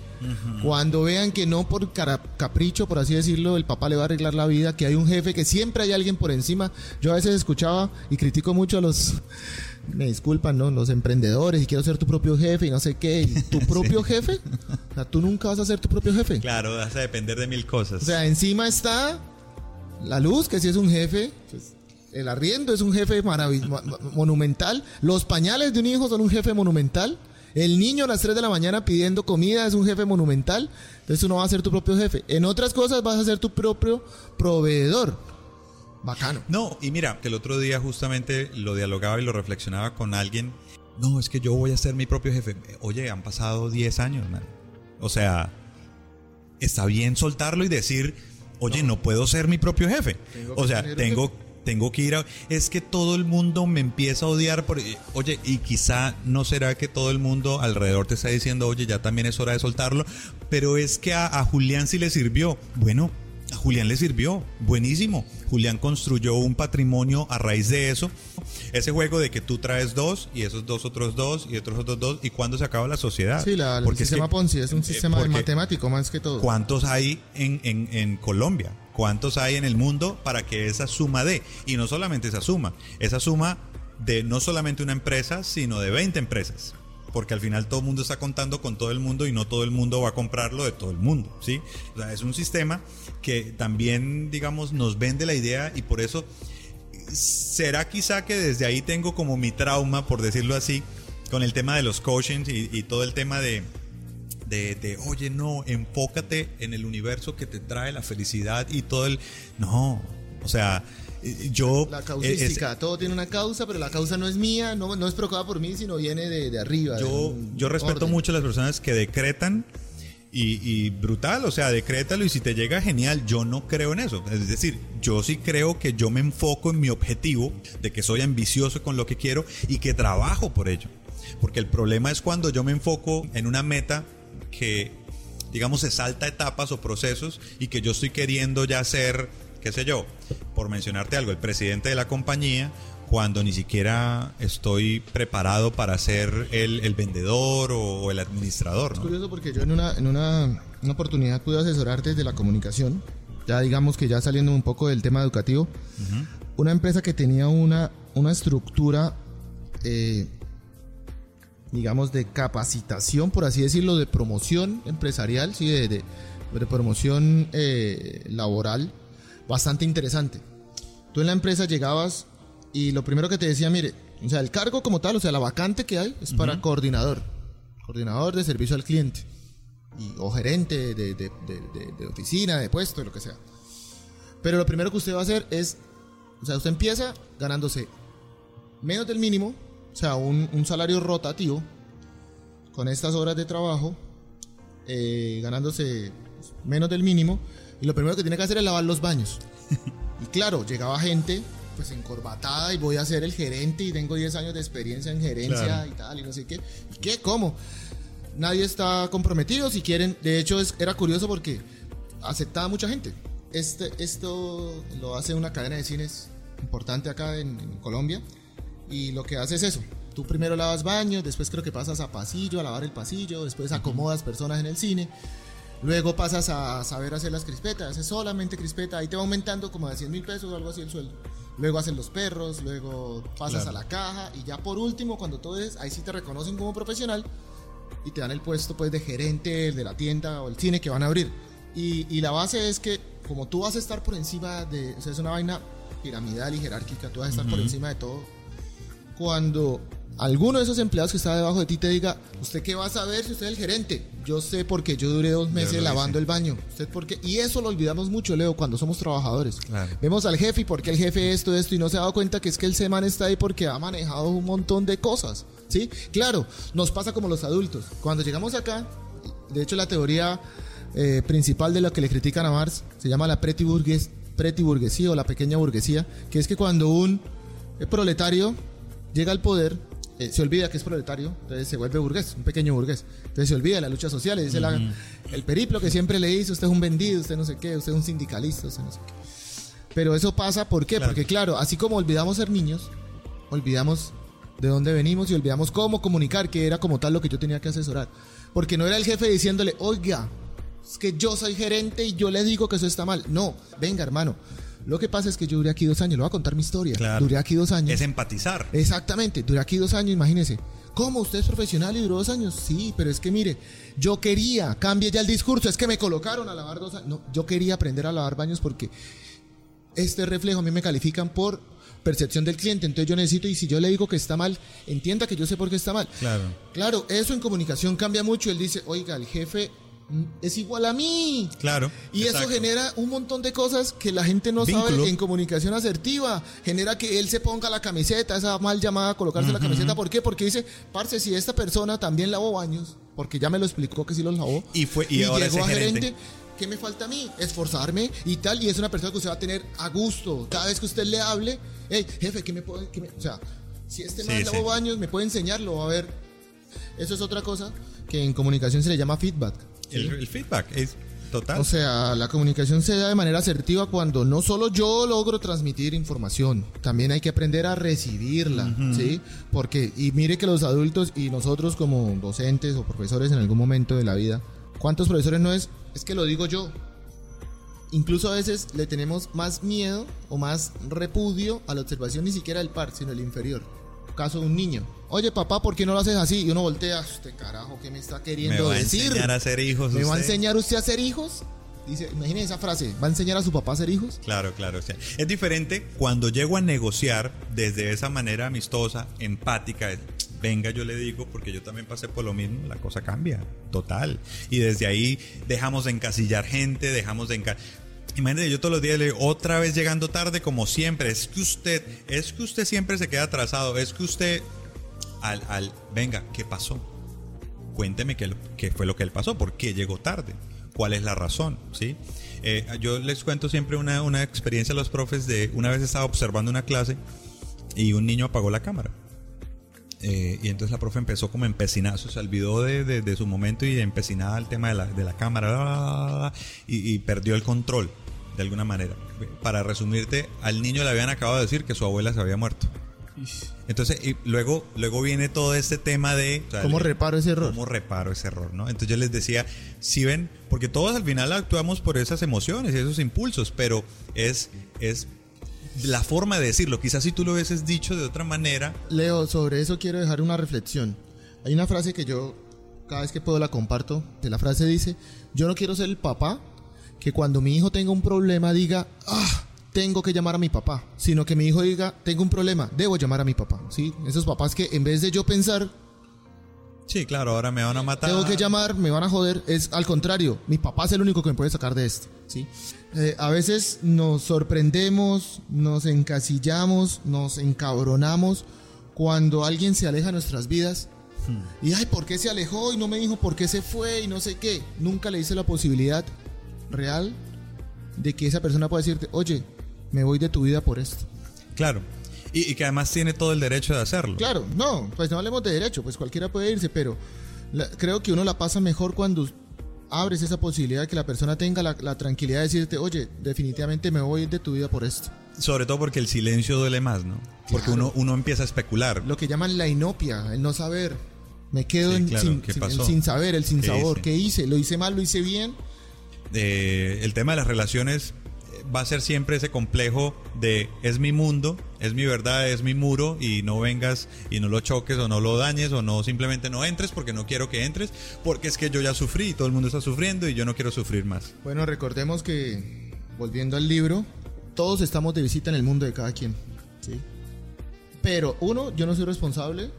Cuando vean que no por capricho, por así decirlo, el papá le va a arreglar la vida, que hay un jefe, que siempre hay alguien por encima. Yo a veces escuchaba y critico mucho a los me disculpan, ¿no? Los emprendedores y quiero ser tu propio jefe y no sé qué. ¿Tu propio jefe? O sea, tú nunca vas a ser tu propio jefe. Claro, vas a depender de mil cosas. O sea, encima está la luz, que si es un jefe. Pues, el arriendo es un jefe monumental. Los pañales de un hijo son un jefe monumental. El niño a las 3 de la mañana pidiendo comida es un jefe monumental. Entonces uno va a ser tu propio jefe. En otras cosas vas a ser tu propio proveedor. Bacano. No, y mira, que el otro día justamente lo dialogaba y lo reflexionaba con alguien. No, es que yo voy a ser mi propio jefe. Oye, han pasado 10 años, man. O sea, está bien soltarlo y decir, oye, no, puedo ser mi propio jefe. O sea, tengo, tengo que ir a... Es que todo el mundo me empieza a odiar por... Oye, y quizá no será que todo el mundo alrededor te está diciendo, oye, ya también es hora de soltarlo, pero es que a, a Julián sí le sirvió. Bueno, a Julián le sirvió, buenísimo. Julián construyó un patrimonio a raíz de eso. Ese juego de que tú traes dos y esos dos otros dos y otros otros dos y cuando se acaba la sociedad. Sí, la, el sistema Ponzi es un sistema matemático más que todo. ¿Cuántos hay en, en, en Colombia? ¿Cuántos hay en el mundo para que esa suma dé? Y no solamente esa suma, esa suma de no solamente una empresa, sino de 20 empresas porque al final todo el mundo está contando con todo el mundo y no todo el mundo va a comprarlo de todo el mundo, ¿sí? O sea, es un sistema que también, digamos, nos vende la idea y por eso será quizá que desde ahí tengo como mi trauma, por decirlo así, con el tema de los coachings y, todo el tema de, de, de, oye, no, enfócate en el universo que te trae la felicidad y todo el... No, o sea, yo... La causística, todo tiene una causa, pero la causa no es mía, no, no es provocada por mí, sino viene de, de arriba. Yo, yo respeto mucho a las personas que decretan y, y, brutal, o sea, decrétalo y si te llega genial, yo no creo en eso. Es decir, yo sí creo que yo me enfoco en mi objetivo, de que soy ambicioso con lo que quiero y que trabajo por ello. Porque el problema es cuando yo me enfoco en una meta que, digamos, se salta etapas o procesos y que yo estoy queriendo ya ser qué sé yo, por mencionarte algo, el presidente de la compañía, cuando ni siquiera estoy preparado para ser el, vendedor o, el administrador. Es curioso porque yo en una, en una, oportunidad pude asesorar desde la comunicación, ya digamos que ya saliendo un poco del tema educativo, una empresa que tenía una, una estructura, eh, digamos, de capacitación, por así decirlo, de promoción empresarial, sí, de, de, promoción eh, laboral bastante interesante. Tú en la empresa llegabas y lo primero que te decía, mire, o sea, el cargo como tal, o sea, la vacante que hay es para coordinador, coordinador de servicio al cliente, y, o gerente de, de, de, oficina, de puesto, de lo que sea. Pero lo primero que usted va a hacer es, o sea, usted empieza ganándose menos del mínimo, o sea, un, un salario rotativo, con estas horas de trabajo, eh, ganándose menos del mínimo, y lo primero que tiene que hacer es lavar los baños. y claro, llegaba gente pues encorbatada y voy a ser el gerente y tengo 10 años de experiencia en gerencia y tal y no sé qué. ¿Y qué? ¿Cómo? Nadie está comprometido si quieren. De hecho, es, era curioso porque aceptaba mucha gente. Este, esto lo hace una cadena de cines importante acá en, Colombia y lo que hace es eso. Tú primero lavas baños, después creo que pasas a pasillo, a lavar el pasillo, después acomodas personas en el cine Luego pasas a saber hacer las crispetas, haces solamente crispeta, ahí te va aumentando como de 100 mil pesos o algo así el sueldo. Luego hacen los perros, luego pasas a la caja y ya por último, cuando todo es, ahí sí te reconocen como profesional y te dan el puesto pues de gerente de la tienda o el cine que van a abrir. Y, y la base es que como tú vas a estar por encima de, o sea, es una vaina piramidal y jerárquica, tú vas a estar por encima de todo. Cuando alguno de esos empleados que está debajo de ti te diga, ¿usted qué va a saber si usted es el gerente? Yo sé porque yo duré dos meses lavando el baño. ¿Usted por qué? Y eso lo olvidamos mucho, Leo, cuando somos trabajadores. Vemos al jefe y por qué el jefe esto, esto, y no se ha dado cuenta que es que el semán está ahí porque ha manejado un montón de cosas. ¿Sí? Claro, nos pasa como los adultos. Cuando llegamos acá, de hecho la teoría eh, principal de lo que le critican a Marx se llama la burguesía o la pequeña burguesía, que es que cuando un proletario llega al poder, eh, se olvida que es proletario, entonces se vuelve burgués, un pequeño burgués. Entonces se olvida de la lucha social y dice el periplo que siempre le dice, usted es un vendido, usted no sé qué, usted es un sindicalista, usted no sé qué. Pero eso pasa, ¿por qué? Porque claro, así como olvidamos ser niños, olvidamos de dónde venimos y olvidamos cómo comunicar, que era como tal lo que yo tenía que asesorar. Porque no era el jefe diciéndole, oiga, es que yo soy gerente y yo le digo que eso está mal. No, venga hermano, lo que pasa es que yo duré aquí dos años, le voy a contar mi historia. Duré aquí dos años. Es empatizar. Exactamente, duré aquí dos años, imagínese. ¿Cómo? ¿Usted es profesional y duró dos años? Sí, pero es que mire, yo quería, cambie ya el discurso, es que me colocaron a lavar dos años. No, yo quería aprender a lavar baños porque este reflejo a mí me califican por percepción del cliente. Entonces yo necesito, y si yo le digo que está mal, entienda que yo sé por qué está mal. Claro. Claro, eso en comunicación cambia mucho. Él dice, oiga, el jefe es igual a mí. Claro. Y eso genera un montón de cosas que la gente no sabe en comunicación asertiva. Genera que él se ponga la camiseta, esa mal llamada colocarse la camiseta. ¿Por qué? Porque dice, parce, si esta persona también lavó baños, porque ya me lo explicó que sí los lavó. Y fue y, ahora llegó a gerente. ¿Qué me falta a mí? Esforzarme y tal. Y es una persona que usted va a tener a gusto. Cada vez que usted le hable, hey, jefe, ¿qué me puede.? O sea, si este mal lavó baños, me puede enseñarlo. A ver, eso es otra cosa que en comunicación se le llama feedback. El, feedback es total. O sea, la comunicación se da de manera asertiva cuando no solo yo logro transmitir información, también hay que aprender a recibirla, ¿sí? Porque, y mire que los adultos y nosotros como docentes o profesores en algún momento de la vida, ¿cuántos profesores no es? Es que lo digo yo. Incluso a veces le tenemos más miedo o más repudio a la observación ni siquiera del par, sino el inferior. Caso de un niño Oye, papá, ¿por qué no lo haces así? Y uno voltea, este carajo, ¿qué me está queriendo decir? ¿Me va a enseñar a ser hijos? ¿Me va a enseñar usted a ser hijos? Dice, imagínese esa frase, ¿va a enseñar a su papá a ser hijos? Claro, claro. es diferente cuando llego a negociar desde esa manera amistosa, empática, venga, yo le digo, porque yo también pasé por lo mismo, la cosa cambia, total. Y desde ahí dejamos de encasillar gente, dejamos de encasillar... Imagínate, yo todos los días le digo, otra vez llegando tarde como siempre, es que usted, es que usted siempre se queda atrasado, es que usted al, venga, ¿qué pasó? Cuénteme qué, qué, fue lo que él pasó, por qué llegó tarde, cuál es la razón, ¿sí? Eh, yo les cuento siempre una, una experiencia a los profes de una vez estaba observando una clase y un niño apagó la cámara. Eh, y entonces la profe empezó como empecinada, se olvidó de, de, su momento y empecinada al tema de la, de la cámara y, perdió el control de alguna manera. Para resumirte, al niño le habían acabado de decir que su abuela se había muerto. Entonces, y luego, luego viene todo este tema de... ¿Cómo reparo ese error? ¿Cómo reparo ese error? ¿no? Entonces yo les decía, si ven, porque todos al final actuamos por esas emociones y esos impulsos, pero es, es la forma de decirlo. Quizás si tú lo hubieses dicho de otra manera... Leo, sobre eso quiero dejar una reflexión. Hay una frase que yo cada vez que puedo la comparto. De la frase dice, yo no quiero ser el papá que cuando mi hijo tenga un problema diga, ah, tengo que llamar a mi papá, sino que mi hijo diga, tengo un problema, debo llamar a mi papá, ¿sí? Esos papás que en vez de yo pensar, sí, claro, ahora me van a matar, tengo que llamar, me van a joder, es al contrario, mi papá es el único que me puede sacar de esto, ¿sí? Eh, a veces nos sorprendemos, nos encasillamos, nos encabronamos cuando alguien se aleja de nuestras vidas. Hmm. Y ay, ¿por qué se alejó? Y no me dijo por qué se fue y no sé qué. Nunca le hice la posibilidad real de que esa persona pueda decirte, oye, me voy de tu vida por esto. Claro. Y, que además tiene todo el derecho de hacerlo. Claro, no, pues no hablemos de derecho, pues cualquiera puede irse, pero creo que uno la pasa mejor cuando abres esa posibilidad de que la persona tenga la, tranquilidad de decirte, oye, definitivamente me voy de tu vida por esto. Sobre todo porque el silencio duele más, ¿no? Porque uno, uno empieza a especular. Lo que llaman la inopia, el no saber. Me quedo en, sin, el sin saber, el sin sabor. ¿Qué hice? ¿Lo hice mal? ¿Lo hice bien? Eh, el tema de las relaciones va a ser siempre ese complejo de es mi mundo, es mi verdad, es mi muro y no vengas y no lo choques o no lo dañes o no simplemente no entres porque no quiero que entres porque es que yo ya sufrí y todo el mundo está sufriendo y yo no quiero sufrir más. Bueno, recordemos que volviendo al libro, todos estamos de visita en el mundo de cada quien, ¿sí? Pero uno, yo no soy responsable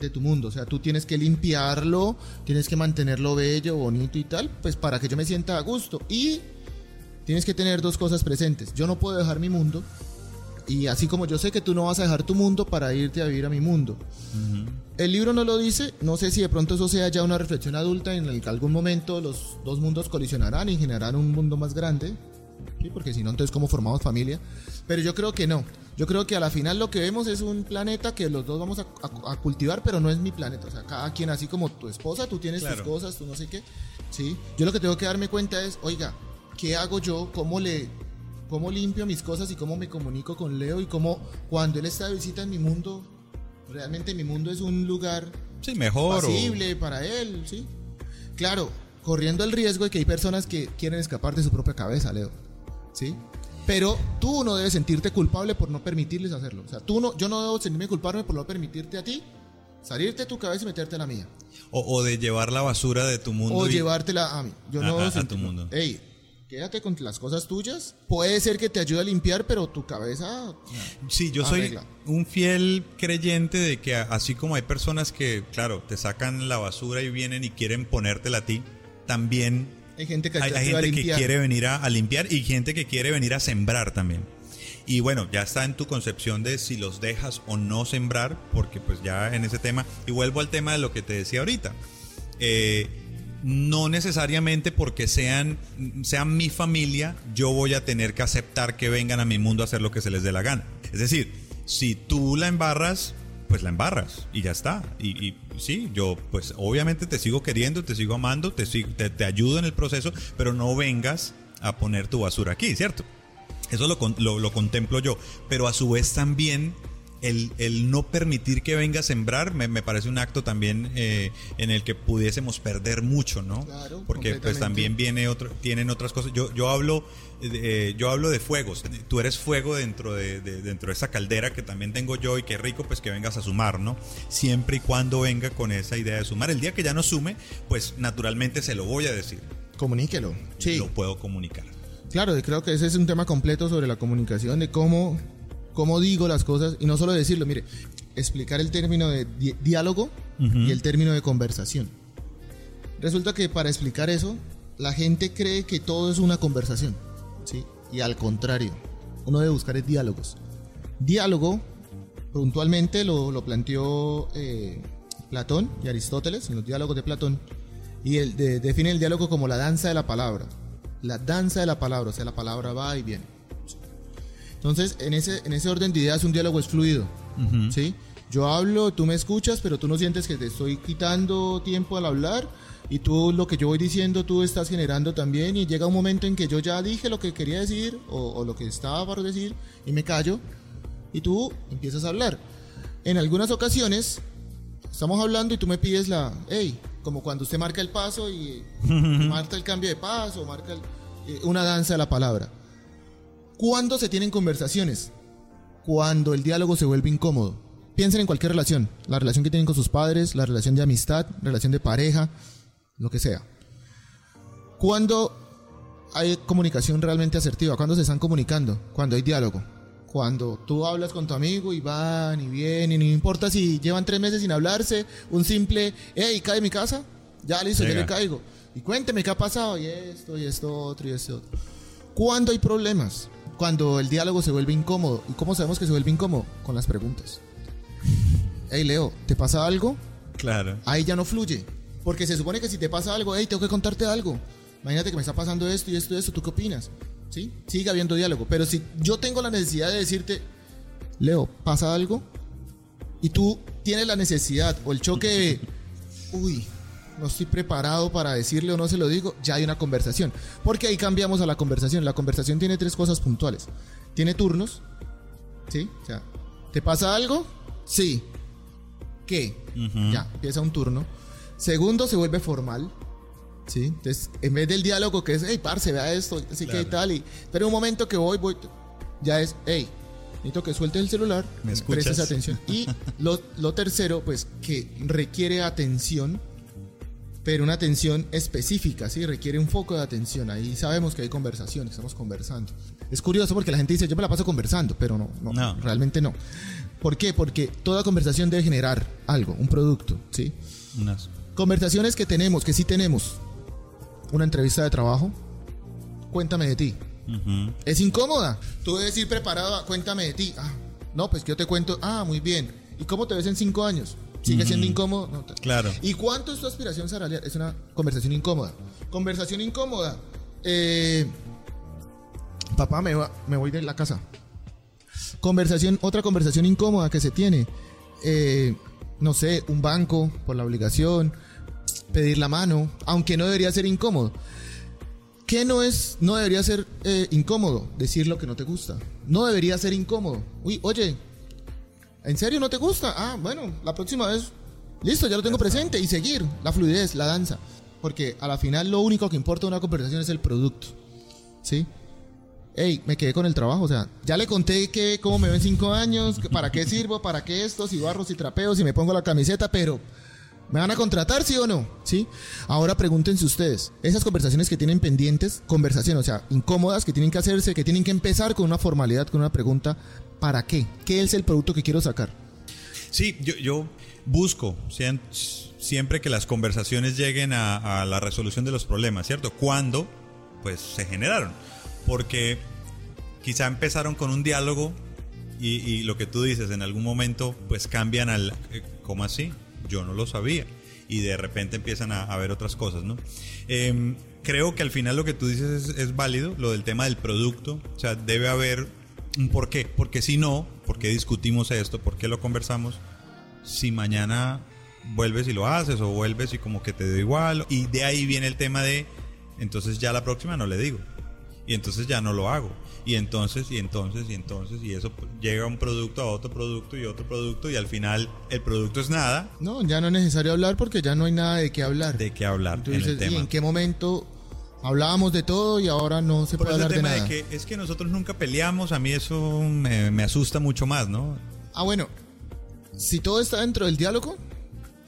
de tu mundo, o sea, tú tienes que limpiarlo, tienes que mantenerlo bello, bonito y tal, pues para que yo me sienta a gusto y tienes que tener dos cosas presentes. Yo no puedo dejar mi mundo. Y así como yo sé que tú no vas a dejar tu mundo para irte a vivir a mi mundo. El libro no lo dice, no sé si de pronto eso sea ya una reflexión adulta en el que algún momento los dos mundos colisionarán y generarán un mundo más grande, porque si no, entonces ¿cómo formamos familia? Pero yo creo que no. Yo creo que a la final lo que vemos es un planeta que los dos vamos a, cultivar, pero no es mi planeta. O sea, cada quien, así como tu esposa, tú tienes tus cosas, tú no sé qué. ¿sí? Yo lo que tengo que darme cuenta es, oiga, qué hago yo, cómo le cómo limpio mis cosas y cómo me comunico con Leo y cómo cuando él está de visita en mi mundo, realmente mi mundo es un lugar sí, mejor posible para él, ¿sí? Claro, corriendo el riesgo de que hay personas que quieren escapar de su propia cabeza, Leo. ¿Sí? Pero tú no debes sentirte culpable por no permitirles hacerlo. O sea, tú no, yo no debo sentirme culpable por no permitirte a ti salirte de tu cabeza y meterte en la mía. O, de llevar la basura de tu mundo. O llevártela a mí. Yo no a, tu mundo. Ey, quédate con las cosas tuyas. Puede ser que te ayude a limpiar, pero tu cabeza. Sí, yo soy un fiel creyente de que así como hay personas que, claro, te sacan la basura y vienen y quieren ponértela a ti, también hay gente que, hay, gente que quiere venir a, limpiar y gente que quiere venir a sembrar también. Y bueno, ya está en tu concepción de si los dejas o no sembrar, porque pues ya en ese tema, y vuelvo al tema de lo que te decía ahorita. Eh, no necesariamente porque sean, sean mi familia, yo voy a tener que aceptar que vengan a mi mundo a hacer lo que se les dé la gana. Es decir, si tú la embarras, pues la embarras y ya está. Y, sí, yo pues obviamente te sigo queriendo, te sigo amando, te, te, te, ayudo en el proceso, pero no vengas a poner tu basura aquí, ¿cierto? Eso lo, lo, lo contemplo yo. Pero a su vez también el, no permitir que venga a sembrar me, parece un acto también eh, en el que pudiésemos perder mucho, ¿no? Claro, Porque pues también viene otro, tienen otras cosas. Yo, yo hablo eh, yo hablo de fuegos. Tú eres fuego dentro de, dentro de esa caldera que también tengo yo y qué rico pues que vengas a sumar, ¿no? Siempre y cuando venga con esa idea de sumar. El día que ya no sume, pues naturalmente se lo voy a decir. Comuníquelo. Sí. Lo puedo comunicar. Claro, creo que ese es un tema completo sobre la comunicación, de cómo cómo digo las cosas y no solo decirlo, mire, explicar el término de diálogo y el término de conversación. Resulta que para explicar eso, la gente cree que todo es una conversación, ¿sí? Y al contrario, uno debe buscar es diálogos. Diálogo, puntualmente lo, planteó eh, Platón y Aristóteles en los diálogos de Platón, y el, define el diálogo como la danza de la palabra. La danza de la palabra, o sea, la palabra va y viene. Entonces, en ese, en ese orden de ideas, un diálogo es fluido. ¿sí? Yo hablo, tú me escuchas, pero tú no sientes que te estoy quitando tiempo al hablar y tú lo que yo voy diciendo tú estás generando también y llega un momento en que yo ya dije lo que quería decir o, lo que estaba para decir y me callo y tú empiezas a hablar. En algunas ocasiones estamos hablando y tú me pides la, hey, como cuando usted marca el paso y marca el cambio de paso, marca eh, una danza de la palabra. ¿Cuándo se tienen conversaciones? Cuando el diálogo se vuelve incómodo. Piensen en cualquier relación, la relación que tienen con sus padres, la relación de amistad, relación de pareja, lo que sea. ¿Cuándo hay comunicación realmente asertiva? ¿Cuándo se están comunicando? Cuando hay diálogo. Cuando tú hablas con tu amigo y van y vienen, y no importa si llevan tres meses sin hablarse, un simple, hey, cae mi casa, ya listo, ya le caigo. Y cuénteme qué ha pasado, y esto, y esto, otro, y esto, otro. ¿Cuándo hay problemas? Cuando el diálogo se vuelve incómodo. ¿Y cómo sabemos que se vuelve incómodo? Con las preguntas. Hey Leo, ¿te pasa algo? Claro. Ahí ya no fluye. Porque se supone que si te pasa algo, hey, tengo que contarte algo. Imagínate que me está pasando esto y esto y esto, ¿tú qué opinas? ¿Sí? Sigue habiendo diálogo. Pero si yo tengo la necesidad de decirte, Leo, ¿pasa algo? Y tú tienes la necesidad o el choque de, uy, no estoy preparado para decirle o no se lo digo, ya hay una conversación. Porque ahí cambiamos a la conversación. La conversación tiene tres cosas puntuales. Tiene turnos, ¿sí? O sea, ¿te pasa algo? Sí. ¿Qué? Ya, empieza un turno. Segundo, se vuelve formal. ¿Sí? Entonces, en vez del diálogo que es, hey, parce, vea esto, así que tal, y, pero un momento que voy, voy, ya es, hey, necesito que sueltes el celular, me prestes atención. Y lo, lo tercero, pues, que requiere atención, pero una atención específica, ¿sí? Requiere un foco de atención. Ahí sabemos que hay conversación, estamos conversando. Es curioso porque la gente dice, yo me la paso conversando, pero no, no, realmente no. ¿Por qué? Porque toda conversación debe generar algo, un producto, ¿sí? Conversaciones que tenemos, que sí tenemos. Una entrevista de trabajo, cuéntame de ti. Es incómoda. Tú debes ir preparado cuéntame de ti. Ah, no, pues que yo te cuento, ah, muy bien. ¿Y cómo te ves en cinco años? Sigue siendo incómodo. claro. ¿Y cuánto es tu aspiración salarial? Es una conversación incómoda. Conversación incómoda. Eh, papá, me, me voy de la casa. Conversación, otra conversación incómoda que se tiene. Eh, no sé, un banco por la obligación, pedir la mano, aunque no debería ser incómodo. ¿Qué no es, no debería ser eh, incómodo? Decir lo que no te gusta. No debería ser incómodo. Uy, oye, ¿En serio no te gusta? Ah, bueno, la próxima vez, listo, ya lo tengo presente y seguir la fluidez, la danza. Porque a la final lo único que importa en una conversación es el producto. ¿Sí? Hey, me quedé con el trabajo, o sea, ya le conté que cómo me ven cinco años, para qué sirvo, para qué esto, si barro, si trapeo, si me pongo la camiseta, pero ¿Me van a contratar, sí o no? ¿Sí? Ahora pregúntense ustedes, esas conversaciones que tienen pendientes, conversaciones, o sea, incómodas, que tienen que hacerse, que tienen que empezar con una formalidad, con una pregunta, ¿para qué? ¿Qué es el producto que quiero sacar? Sí, yo, busco siempre que las conversaciones lleguen a, la resolución de los problemas, ¿cierto? Cuando, pues, se generaron. Porque quizá empezaron con un diálogo y, lo que tú dices, en algún momento, pues cambian al, eh, ¿cómo así? Yo no lo sabía. Y de repente empiezan a, ver otras cosas, ¿no? Em, creo que al final lo que tú dices es, es, válido, lo del tema del producto. O sea, debe haber por qué. Porque si no, ¿por qué discutimos esto? ¿Por qué lo conversamos? Si mañana vuelves y lo haces o vuelves y como que te da igual. Y de ahí viene el tema de, entonces ya la próxima no le digo. Y entonces ya no lo hago. Y entonces, y entonces, y entonces, y eso llega un producto a otro producto y otro producto y al final el producto es nada. No, ya no es necesario hablar porque ya no hay nada de qué hablar. De qué hablar. en ¿y en qué momento hablábamos de todo y ahora no se puede hablar de nada? que es que nosotros nunca peleamos, a mí eso me, me asusta mucho más, ¿no? Ah, bueno, si todo está dentro del diálogo,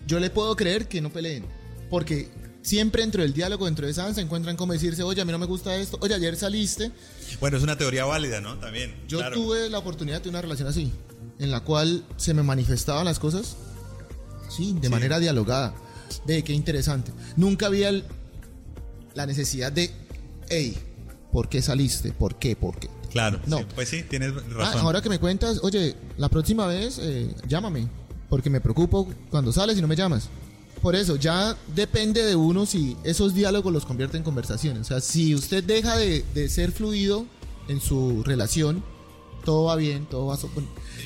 yo le puedo creer que no peleen. Porque siempre dentro del diálogo, dentro de esa se encuentran como decirse, oye, a mí no me gusta esto, oye, ayer saliste. Bueno, es una teoría válida, ¿no? También. Yo tuve la oportunidad de tener una relación así, en la cual se me manifestaban las cosas, sí, de manera dialogada. De qué interesante. Nunca había la necesidad de, hey, ¿por qué saliste? ¿Por qué? ¿Por qué? Claro, no. pues sí, tienes ah, razón. ahora que me cuentas, oye, la próxima vez eh, llámame porque me preocupo cuando sales y no me llamas. Por eso, ya depende de uno si esos diálogos los convierte en conversaciones. O sea, si usted deja de, ser fluido en su relación, todo va bien, todo va...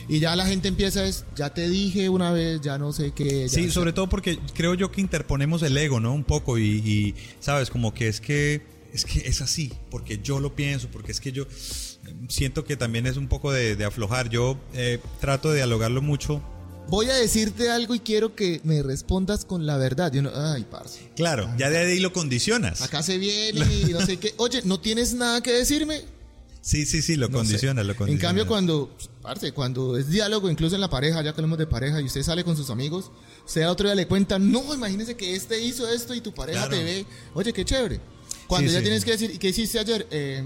Y ya la gente empieza es, ya te dije una vez, ya no sé qué. Sí, sobre todo porque creo yo que interponemos el ego, ¿no? Un poco y, sabes, como que es que es que es así, porque yo lo pienso, porque es que yo siento que también es un poco de, aflojar. Yo eh, trato de dialogarlo mucho voy a decirte algo y quiero que me respondas con la verdad. Y uno, ay, parce. Claro, ya de ahí lo condicionas. Acá se viene y no sé qué. Oye, ¿no tienes nada que decirme? Sí, sí, sí, lo condiciona, lo condiciona. En cambio, cuando, parce, cuando es diálogo, incluso en la pareja, ya que hablamos de pareja, y usted sale con sus amigos, usted otro día le cuenta, no, imagínese que este hizo esto y tu pareja te ve. Oye, qué chévere. Cuando ya tienes que decir, ¿y qué hiciste ayer? Eh,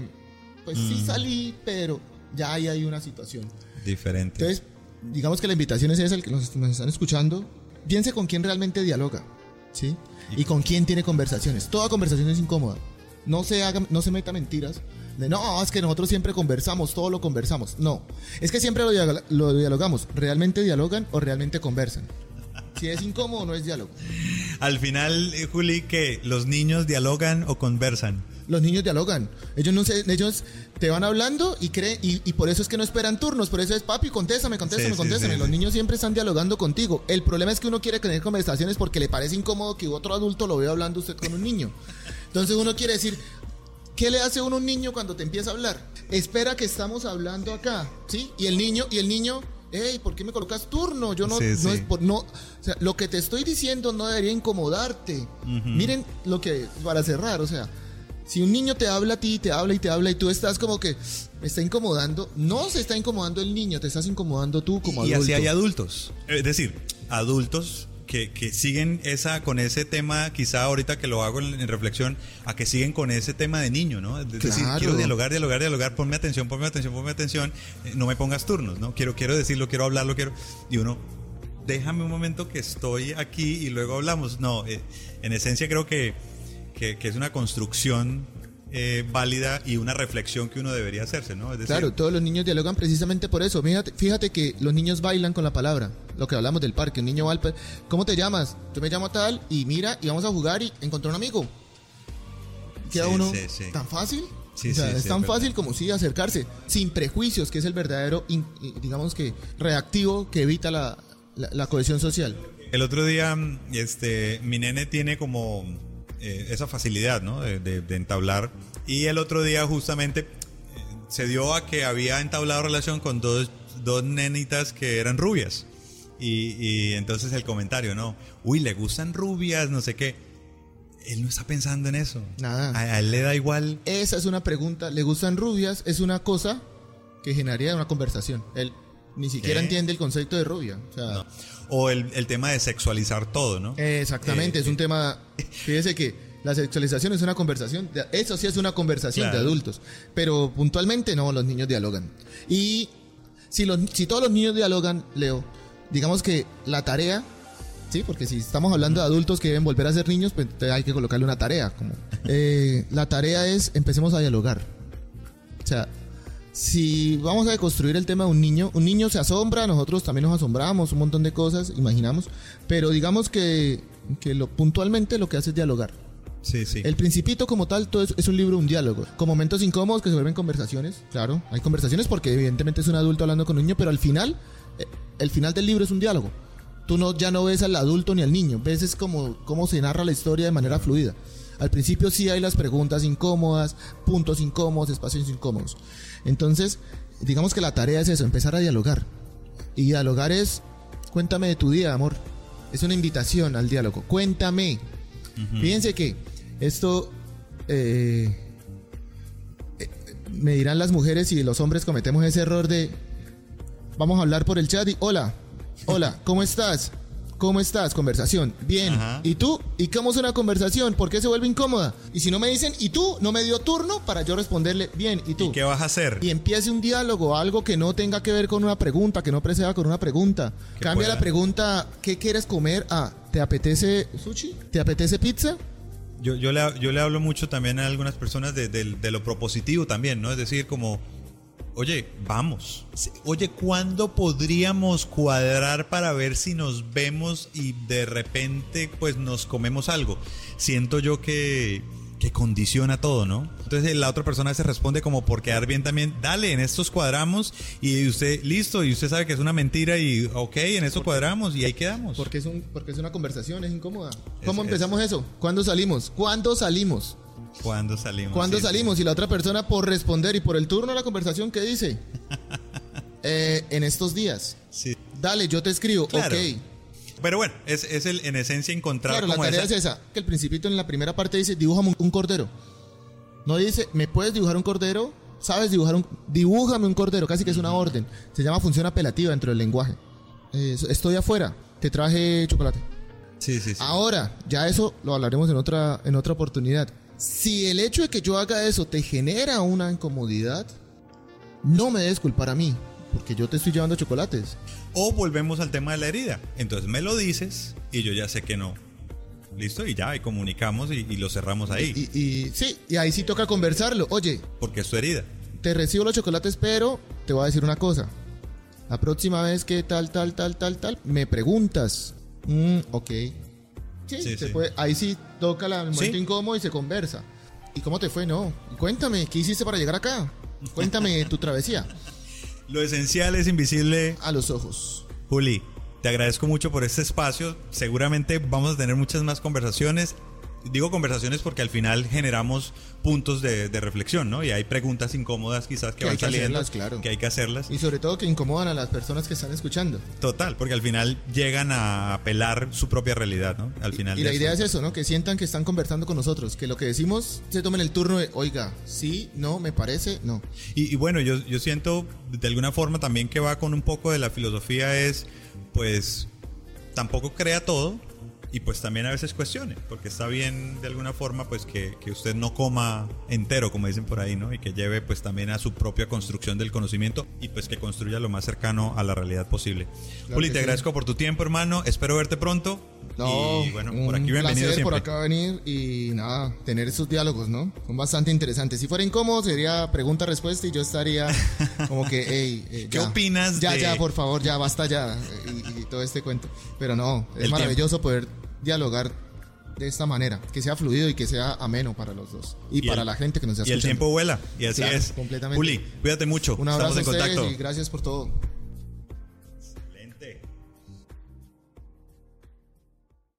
pues sí mm. salí, pero ya ahí hay una situación. Diferente. Entonces, digamos que la invitación es esa, el que nos, están escuchando, piense con quién realmente dialoga, ¿sí? Y con quién tiene conversaciones. Toda conversación es incómoda. No se haga, no se meta mentiras. De no, es que nosotros siempre conversamos, todo lo conversamos. No, es que siempre lo, lo dialogamos. ¿Realmente dialogan o realmente conversan? Si es incómodo, no es diálogo. Al final, eh, Juli, que los niños dialogan o conversan los niños dialogan. Ellos no sé, ellos te van hablando y creen, y, por eso es que no esperan turnos, por eso es papi, contéstame, contéstame, contéstame. los niños siempre están dialogando contigo. El problema es que uno quiere tener conversaciones porque le parece incómodo que otro adulto lo vea hablando usted con un niño. Entonces uno quiere decir, ¿qué le hace uno a un niño cuando te empieza a hablar? Espera que estamos hablando acá, ¿sí? Y el niño, y el niño hey, ¿por qué me colocas turno? Yo no, no es por, no, o sea, lo que te estoy diciendo no debería incomodarte. Miren lo que, para cerrar, o sea, si un niño te habla a ti, te habla y te habla y tú estás como que me está incomodando, no se está incomodando el niño, te estás incomodando tú como adulto. Y así hay adultos. Es decir, adultos que, que, siguen esa con ese tema, quizá ahorita que lo hago en, reflexión, a que siguen con ese tema de niño, ¿no? Es decir, quiero dialogar, dialogar, dialogar, ponme atención, ponme atención, ponme atención, eh, no me pongas turnos, ¿no? Quiero, quiero decirlo, quiero hablarlo, quiero. Y uno, déjame un momento que estoy aquí y luego hablamos. No, eh, en esencia creo que que, es una construcción eh, válida y una reflexión que uno debería hacerse, ¿no? claro, todos los niños dialogan precisamente por eso. Fíjate, fíjate que los niños bailan con la palabra, lo que hablamos del parque. Un niño va al ¿cómo te llamas? Yo me llamo tal y mira y vamos a jugar y encontró un amigo. Queda uno tan fácil. es tan fácil como sí acercarse, sin prejuicios, que es el verdadero, digamos que, reactivo que evita la, la cohesión social. El otro día, este, mi nene tiene como eh, esa facilidad ¿no? de, entablar. Y el otro día justamente eh, se dio a que había entablado relación con dos, dos nenitas que eran rubias. Y, entonces el comentario, ¿no? Uy, le gustan rubias, no sé qué. Él no está pensando en eso. Nada. A, él le da igual. Esa es una pregunta. ¿Le gustan rubias? Es una cosa que generaría una conversación. Él ni siquiera entiende el concepto de rubia. O sea, o el, tema de sexualizar todo, ¿no? Exactamente, es un eh, tema, fíjese que la sexualización es una conversación, eso sí es una conversación de adultos, pero puntualmente no, los niños dialogan. Y si, los, si todos los niños dialogan, Leo, digamos que la tarea, sí, porque si estamos hablando de adultos que deben volver a ser niños, pues hay que colocarle una tarea. Como, eh, la tarea es empecemos a dialogar. O sea, si vamos a deconstruir el tema de un niño, un niño se asombra, nosotros también nos asombramos, un montón de cosas, imaginamos, pero digamos que, que lo, puntualmente lo que hace es dialogar. Sí, sí. El Principito como tal todo es, es, un libro, un diálogo, con momentos incómodos que se vuelven conversaciones, claro, hay conversaciones porque evidentemente es un adulto hablando con un niño, pero al final, el final del libro es un diálogo. Tú no, ya no ves al adulto ni al niño, ves es como cómo se narra la historia de manera fluida. Al principio sí hay las preguntas incómodas, puntos incómodos, espacios incómodos. Entonces, digamos que la tarea es eso, empezar a dialogar. Y dialogar es, cuéntame de tu día, amor. Es una invitación al diálogo. Cuéntame. Fíjense que esto eh, eh, me dirán las mujeres y los hombres cometemos ese error de vamos a hablar por el chat y hola, hola, ¿cómo estás? ¿Cómo estás? Conversación. Bien. ¿Y tú? ¿Y cómo es una conversación? ¿Por qué se vuelve incómoda? Y si no me dicen, ¿y tú? No me dio turno para yo responderle, bien, ¿y tú? ¿Y qué vas a hacer? Y empiece un diálogo, algo que no tenga que ver con una pregunta, que no preceda con una pregunta. Cambia la pregunta, ¿qué quieres comer? Ah, ¿te apetece sushi? ¿Te apetece pizza? Yo, yo, le, yo le hablo mucho también a algunas personas de, de, de lo propositivo también, ¿no? Es decir, como Oye, vamos. Oye, ¿cuándo podríamos cuadrar para ver si nos vemos y de repente pues nos comemos algo? Siento yo que, que condiciona todo, ¿no? Entonces la otra persona se responde como por quedar bien también, dale, en estos cuadramos y usted, listo, y usted sabe que es una mentira y ok, en esto cuadramos y ahí quedamos. Porque es, un, porque es una conversación, es incómoda. ¿Cómo empezamos eso? ¿Cuándo salimos? ¿Cuándo salimos? ¿Cuándo salimos? ¿Cuándo salimos? Y la otra persona por responder y por el turno de la conversación, ¿qué dice? eh, en estos días. Sí. Dale, yo te escribo. Claro. Ok. Pero bueno, es, es el, en esencia encontrar Claro, la como tarea esa- es esa. Que el principito en la primera parte dice, dibújame un, un cordero. No dice, ¿me puedes dibujar un cordero? ¿Sabes dibujar un... Dibújame un cordero, casi que es una orden. Se llama función apelativa dentro del lenguaje. Eh, estoy afuera, te traje chocolate. Sí, sí, sí. Ahora, ya eso lo hablaremos en otra, en otra oportunidad. Si el hecho de que yo haga eso te genera una incomodidad, no me des culpar a mí, porque yo te estoy llevando chocolates. O volvemos al tema de la herida. Entonces me lo dices y yo ya sé que no. Listo, y ya, y comunicamos y, y lo cerramos ahí. Y, y sí, y ahí sí toca conversarlo. Oye, porque es tu herida. te recibo los chocolates, pero te voy a decir una cosa. La próxima vez que tal, tal, tal, tal, tal, me preguntas. Mm, ok. Sí, Sí, se sí. puede- ahí sí toca la- el momento incómodo y se conversa. ¿Y cómo te fue? No. Cuéntame, ¿qué hiciste para llegar acá? Cuéntame tu travesía. Lo esencial es invisible. A los ojos. Juli, te agradezco mucho por este espacio. Seguramente vamos a tener muchas más conversaciones. Digo conversaciones porque al final generamos puntos de, de reflexión, ¿no? Y hay preguntas incómodas quizás que, Que van hay que saliendo. hacerlas, claro. Que hay que hacerlas. Y sobre todo que incomodan a las personas que están escuchando. Total, porque al final llegan a apelar su propia realidad, ¿no? Al final. Y la idea es eso, ¿no? Que sientan que están conversando con nosotros. Que lo que decimos se tomen el turno de, oiga, sí, no, me parece, no. Y, y bueno, yo, yo siento de alguna forma también que va con un poco de la filosofía es, pues, tampoco crea todo y pues también a veces cuestione, porque está bien de alguna forma pues que, que usted no coma entero, como dicen por ahí, ¿no? Y que lleve pues también a su propia construcción del conocimiento y pues que construya lo más cercano a la realidad posible. Claro Juli, te sí. agradezco por tu tiempo, hermano, espero verte pronto. No, y bueno, un por aquí bienvenido placer siempre. por acá venir y nada, tener esos diálogos, ¿no? Son bastante interesantes. Si fuera incómodo, sería pregunta-respuesta y yo estaría como que, hey, eh, ¿Qué opinas Ya, de- ya, por favor, ya, basta ya. Y, y todo este cuento. Pero no, es El maravilloso poder dialogar de esta manera, que sea fluido y que sea ameno para los dos. Y, Y para el- la gente que nos está Y el escuchando. tiempo vuela, y así Claro, es. completamente. Juli, cuídate mucho. Un abrazo Estamos en a contacto. y gracias por todo.